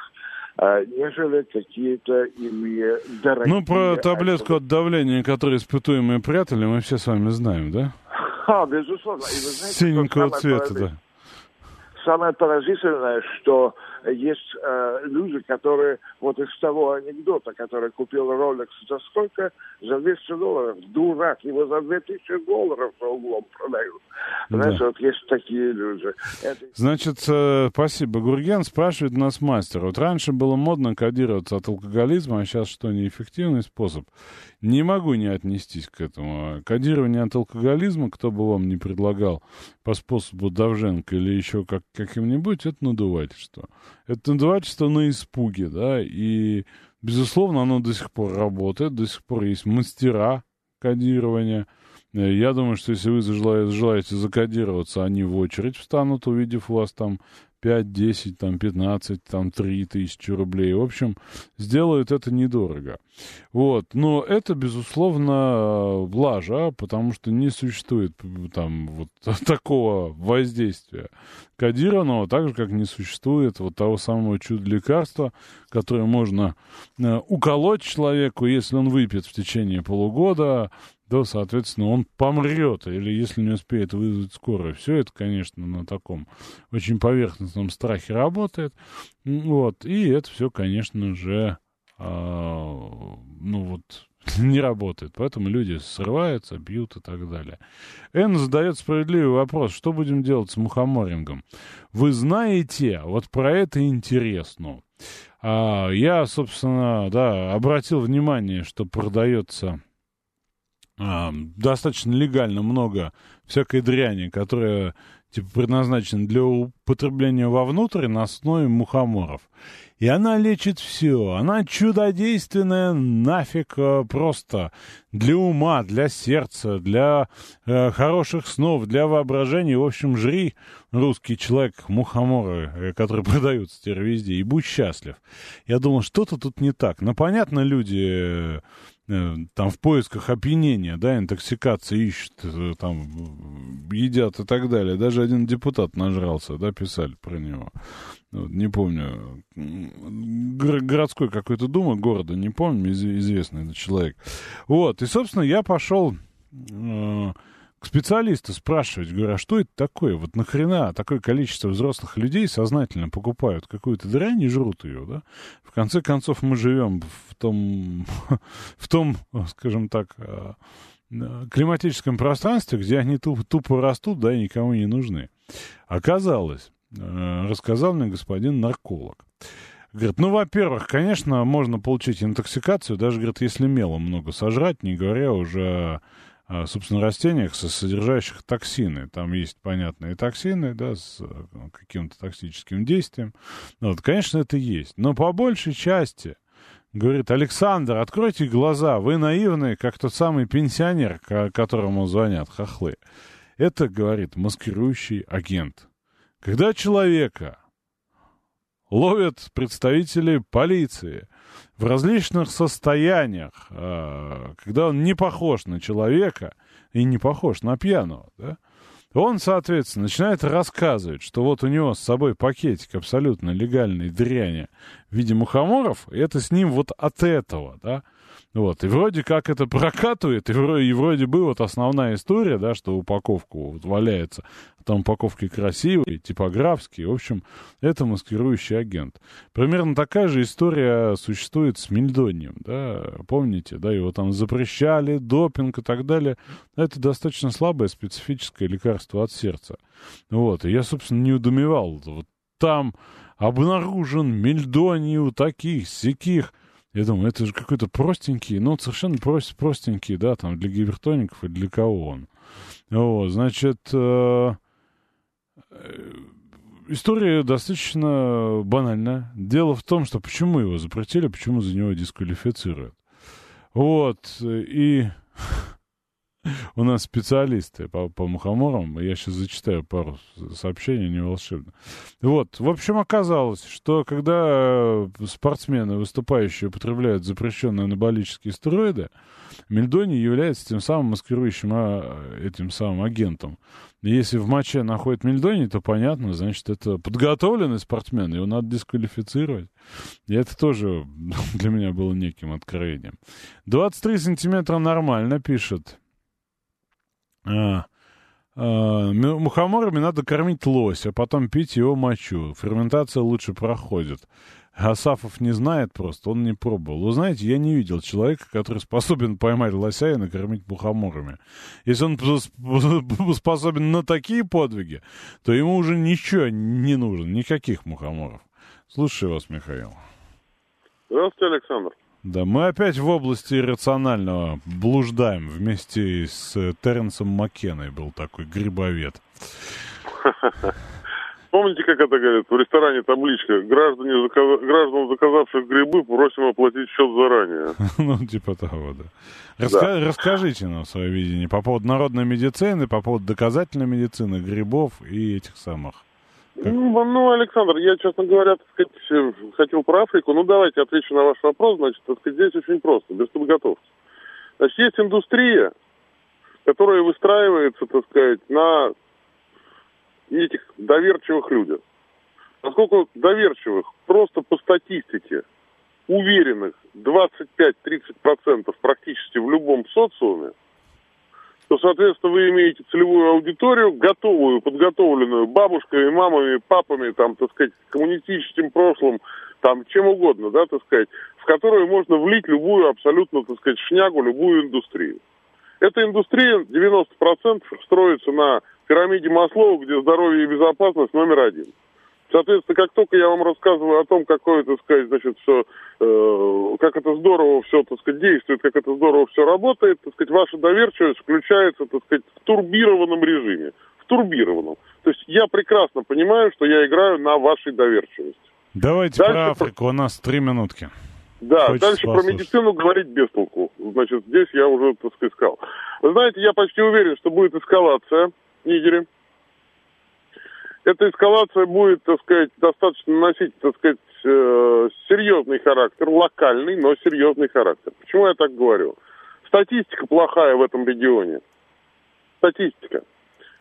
нежели какие-то иные дорогие... Ну, про таблетку от давления, которую испытуемые прятали, мы все с вами знаем, да? А, безусловно. И вы знаете, Синенького цвета, да. Самое поразительное, что есть э, люди, которые вот из того анекдота, который купил Rolex за сколько? За 200 долларов. Дурак, его за 2000 долларов за углом продают. Да. Знаешь, вот есть такие люди. Это... Значит, э, спасибо. Гурген спрашивает нас мастер. Вот раньше было модно кодироваться от алкоголизма, а сейчас что, неэффективный способ? Не могу не отнестись к этому. Кодирование от алкоголизма, кто бы вам не предлагал по способу Давженко или еще как, каким-нибудь, это надувательство. Это надувательство на испуге, да, и, безусловно, оно до сих пор работает, до сих пор есть мастера кодирования. Я думаю, что если вы желаете закодироваться, они в очередь встанут, увидев вас там 5, 10, там 15, там 3 тысячи рублей. В общем, сделают это недорого. Вот. Но это, безусловно, лажа, потому что не существует там вот такого воздействия кодированного, так же, как не существует вот того самого чудо-лекарства, которое можно э, уколоть человеку, если он выпьет в течение полугода, да, соответственно, он помрет, или если не успеет вызвать скорую. Все это, конечно, на таком очень поверхностном страхе работает. Вот, и это все, конечно же, а, ну вот, не работает. Поэтому люди срываются, бьют и так далее. Эн задает справедливый вопрос. Что будем делать с мухоморингом? Вы знаете, вот про это интересно. А, я, собственно, да, обратил внимание, что продается достаточно легально много всякой дряни, которая типа предназначена для употребления вовнутрь на основе мухоморов. И она лечит все. Она чудодейственная нафиг э, просто для ума, для сердца, для э, хороших снов, для воображения. В общем, жри, русский человек, мухоморы, э, которые продаются теперь везде, и будь счастлив. Я думал, что-то тут не так. Но, понятно, люди там в поисках опьянения, да, интоксикации ищут, э, там едят и так далее. Даже один депутат нажрался, да, писали про него. Вот, не помню, городской какой-то дума города, не помню, из, известный этот человек. Вот, и, собственно, я пошел э, к специалисту спрашивать, говорю, а что это такое? Вот нахрена такое количество взрослых людей сознательно покупают какую-то дрянь и жрут ее, да? В конце концов, мы живем в том, в том, скажем так, а, климатическом пространстве, где они тупо, тупо растут, да, и никому не нужны. Оказалось, э, рассказал мне господин нарколог, Говорит, ну, во-первых, конечно, можно получить интоксикацию, даже, говорит, если мела много сожрать, не говоря уже собственно, растениях, содержащих токсины. Там есть понятные токсины, да, с э, каким-то токсическим действием. Ну, вот, конечно, это есть. Но по большей части, говорит, Александр, откройте глаза, вы наивные, как тот самый пенсионер, которому звонят хохлы. Это, говорит, маскирующий агент. Когда человека ловят представители полиции, в различных состояниях, а, когда он не похож на человека и не похож на пьяного, да, он, соответственно, начинает рассказывать, что вот у него с собой пакетик абсолютно легальной дряни в виде мухоморов, и это с ним вот от этого, да, вот, и вроде как это прокатывает, и вроде, и вроде бы вот основная история, да, что упаковка вот валяется, там упаковки красивые, типографские, в общем, это маскирующий агент. Примерно такая же история существует с мельдонием, да, помните, да, его там запрещали, допинг и так далее. Это достаточно слабое специфическое лекарство от сердца. Вот, и я, собственно, не удумевал, вот там обнаружен мельдоний у таких, сяких, я думаю, это же какой-то простенький, ну, совершенно прост, простенький, да, там, для гипертоников и для кого он. Вот, значит, э, э, история достаточно банальная. Дело в том, что почему его запретили, почему за него дисквалифицируют. Вот, и у нас специалисты по, по мухоморам. Я сейчас зачитаю пару сообщений, не волшебно. Вот, в общем, оказалось, что когда э, спортсмены, выступающие, употребляют запрещенные анаболические стероиды, мельдоний является тем самым маскирующим а, этим самым агентом. Если в моче находят мельдоний, то понятно, значит, это подготовленный спортсмен, его надо дисквалифицировать. И это тоже для меня было неким откровением. 23 сантиметра нормально, пишет мухоморами надо кормить лось, а потом пить его мочу. Ферментация лучше проходит. Асафов не знает просто, он не пробовал. Вы знаете, я не видел человека, который способен поймать лося и накормить мухоморами. Если он способен на такие подвиги, то ему уже ничего не нужно, никаких мухоморов. Слушаю вас, Михаил. Здравствуйте, Александр. Да, мы опять в области иррационального блуждаем вместе с Теренсом Маккеной был такой грибовед. Помните, как это говорят в ресторане табличка? Граждане, заказ... граждан, заказавших грибы, просим оплатить счет заранее. ну, типа того, да. Раска... да. Расскажите нам свое видение по поводу народной медицины, по поводу доказательной медицины, грибов и этих самых ну, ну, Александр, я, честно говоря, так сказать, хотел про Африку. Ну, давайте отвечу на ваш вопрос. Значит, так сказать, здесь очень просто, без подготовки. Значит, есть индустрия, которая выстраивается, так сказать, на этих доверчивых людях. Поскольку доверчивых просто по статистике уверенных 25-30% практически в любом социуме – то, соответственно, вы имеете целевую аудиторию, готовую, подготовленную бабушками, мамами, папами, там, так сказать, коммунистическим прошлым, там, чем угодно, да, так сказать, в которую можно влить любую абсолютно, так сказать, шнягу, любую индустрию. Эта индустрия 90% строится на пирамиде Маслоу, где здоровье и безопасность номер один. Соответственно, как только я вам рассказываю о том, какое, так сказать, значит, все, э, как это здорово все, так сказать, действует, как это здорово все работает, так сказать, ваша доверчивость включается, так сказать, в турбированном режиме. В турбированном. То есть я прекрасно понимаю, что я играю на вашей доверчивости. Давайте дальше про Африку, у нас три минутки. Да, Хочется дальше послушать. про медицину говорить без толку. Значит, здесь я уже, так сказать, сказал. Вы знаете, я почти уверен, что будет эскалация в Нигере эта эскалация будет, так сказать, достаточно носить, так сказать, э, серьезный характер, локальный, но серьезный характер. Почему я так говорю? Статистика плохая в этом регионе. Статистика.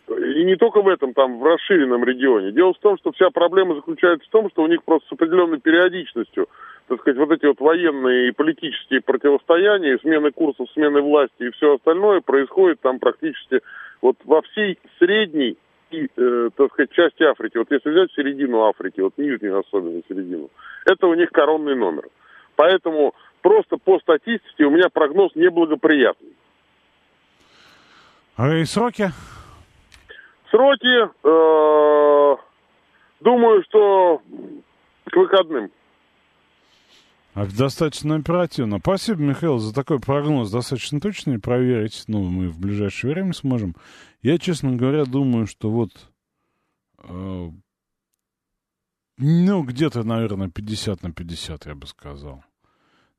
И не только в этом, там, в расширенном регионе. Дело в том, что вся проблема заключается в том, что у них просто с определенной периодичностью, так сказать, вот эти вот военные и политические противостояния, смены курсов, смены власти и все остальное происходит там практически вот во всей средней и, э, так сказать, части Африки. Вот если взять середину Африки, вот нижнюю особенно середину, это у них коронный номер. Поэтому просто по статистике у меня прогноз неблагоприятный. А и сроки? Сроки, э, думаю, что к выходным. А достаточно оперативно. Спасибо, Михаил, за такой прогноз. Достаточно точный. Проверить, ну, мы в ближайшее время сможем. Я, честно говоря, думаю, что вот... Э, ну, где-то, наверное, 50 на 50, я бы сказал.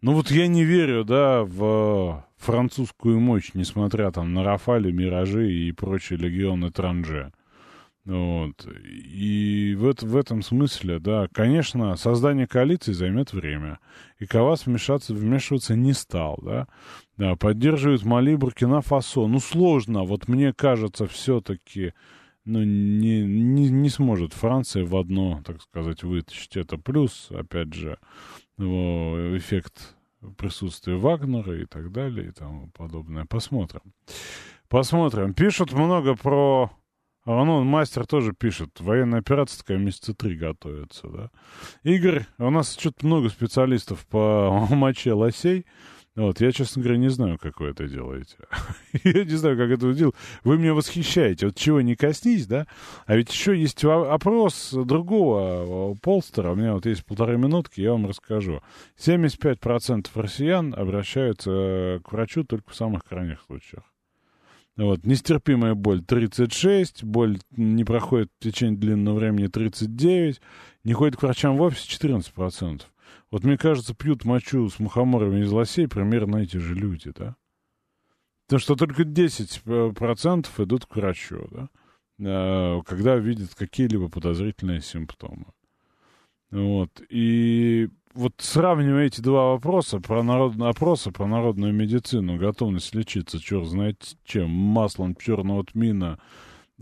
Ну вот я не верю, да, в французскую мощь, несмотря там на Рафали, Миражи и прочие легионы Транже. Вот. И в, в этом смысле, да, конечно, создание коалиции займет время. И Кавас вмешаться, вмешиваться не стал, да. да поддерживает Мали, Буркина, Фасо. Ну, сложно. Вот мне кажется, все-таки ну, не, не, не сможет Франция в одно, так сказать, вытащить это. Плюс, опять же, эффект присутствия Вагнера и так далее и тому подобное. Посмотрим. Посмотрим. Пишут много про а ну, мастер тоже пишет. Военная операция такая месяца три готовится, да. Игорь, у нас что-то много специалистов по моче лосей. Вот, я, честно говоря, не знаю, как вы это делаете. я не знаю, как это делать. Вы меня восхищаете. Вот чего не коснись, да? А ведь еще есть опрос другого полстера. У меня вот есть полторы минутки, я вам расскажу. 75% россиян обращаются э, к врачу только в самых крайних случаях. Вот, нестерпимая боль 36, боль не проходит в течение длинного времени 39, не ходит к врачам в офисе 14%. Вот мне кажется, пьют мочу с мухоморами из лосей примерно эти же люди, да? Потому что только 10% идут к врачу, да? А, когда видят какие-либо подозрительные симптомы. Вот. И вот сравнивая эти два вопроса про народ... опроса про народную медицину, готовность лечиться, черт знает чем, маслом черного тмина,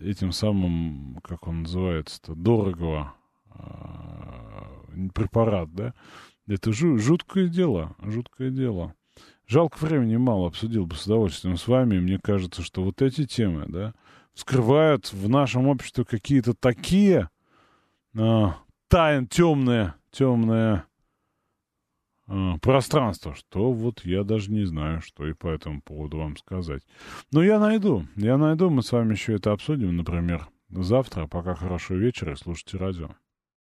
этим самым, как он называется-то, дорогого э, препарат, да, это жу- жуткое дело, жуткое дело. Жалко, времени мало, обсудил бы с удовольствием с вами. Мне кажется, что вот эти темы, да, вскрывают в нашем обществе какие-то такие э, тайн, темные, темные пространство, что вот я даже не знаю, что и по этому поводу вам сказать. Но я найду, я найду, мы с вами еще это обсудим, например, завтра. Пока хорошего вечера и слушайте радио.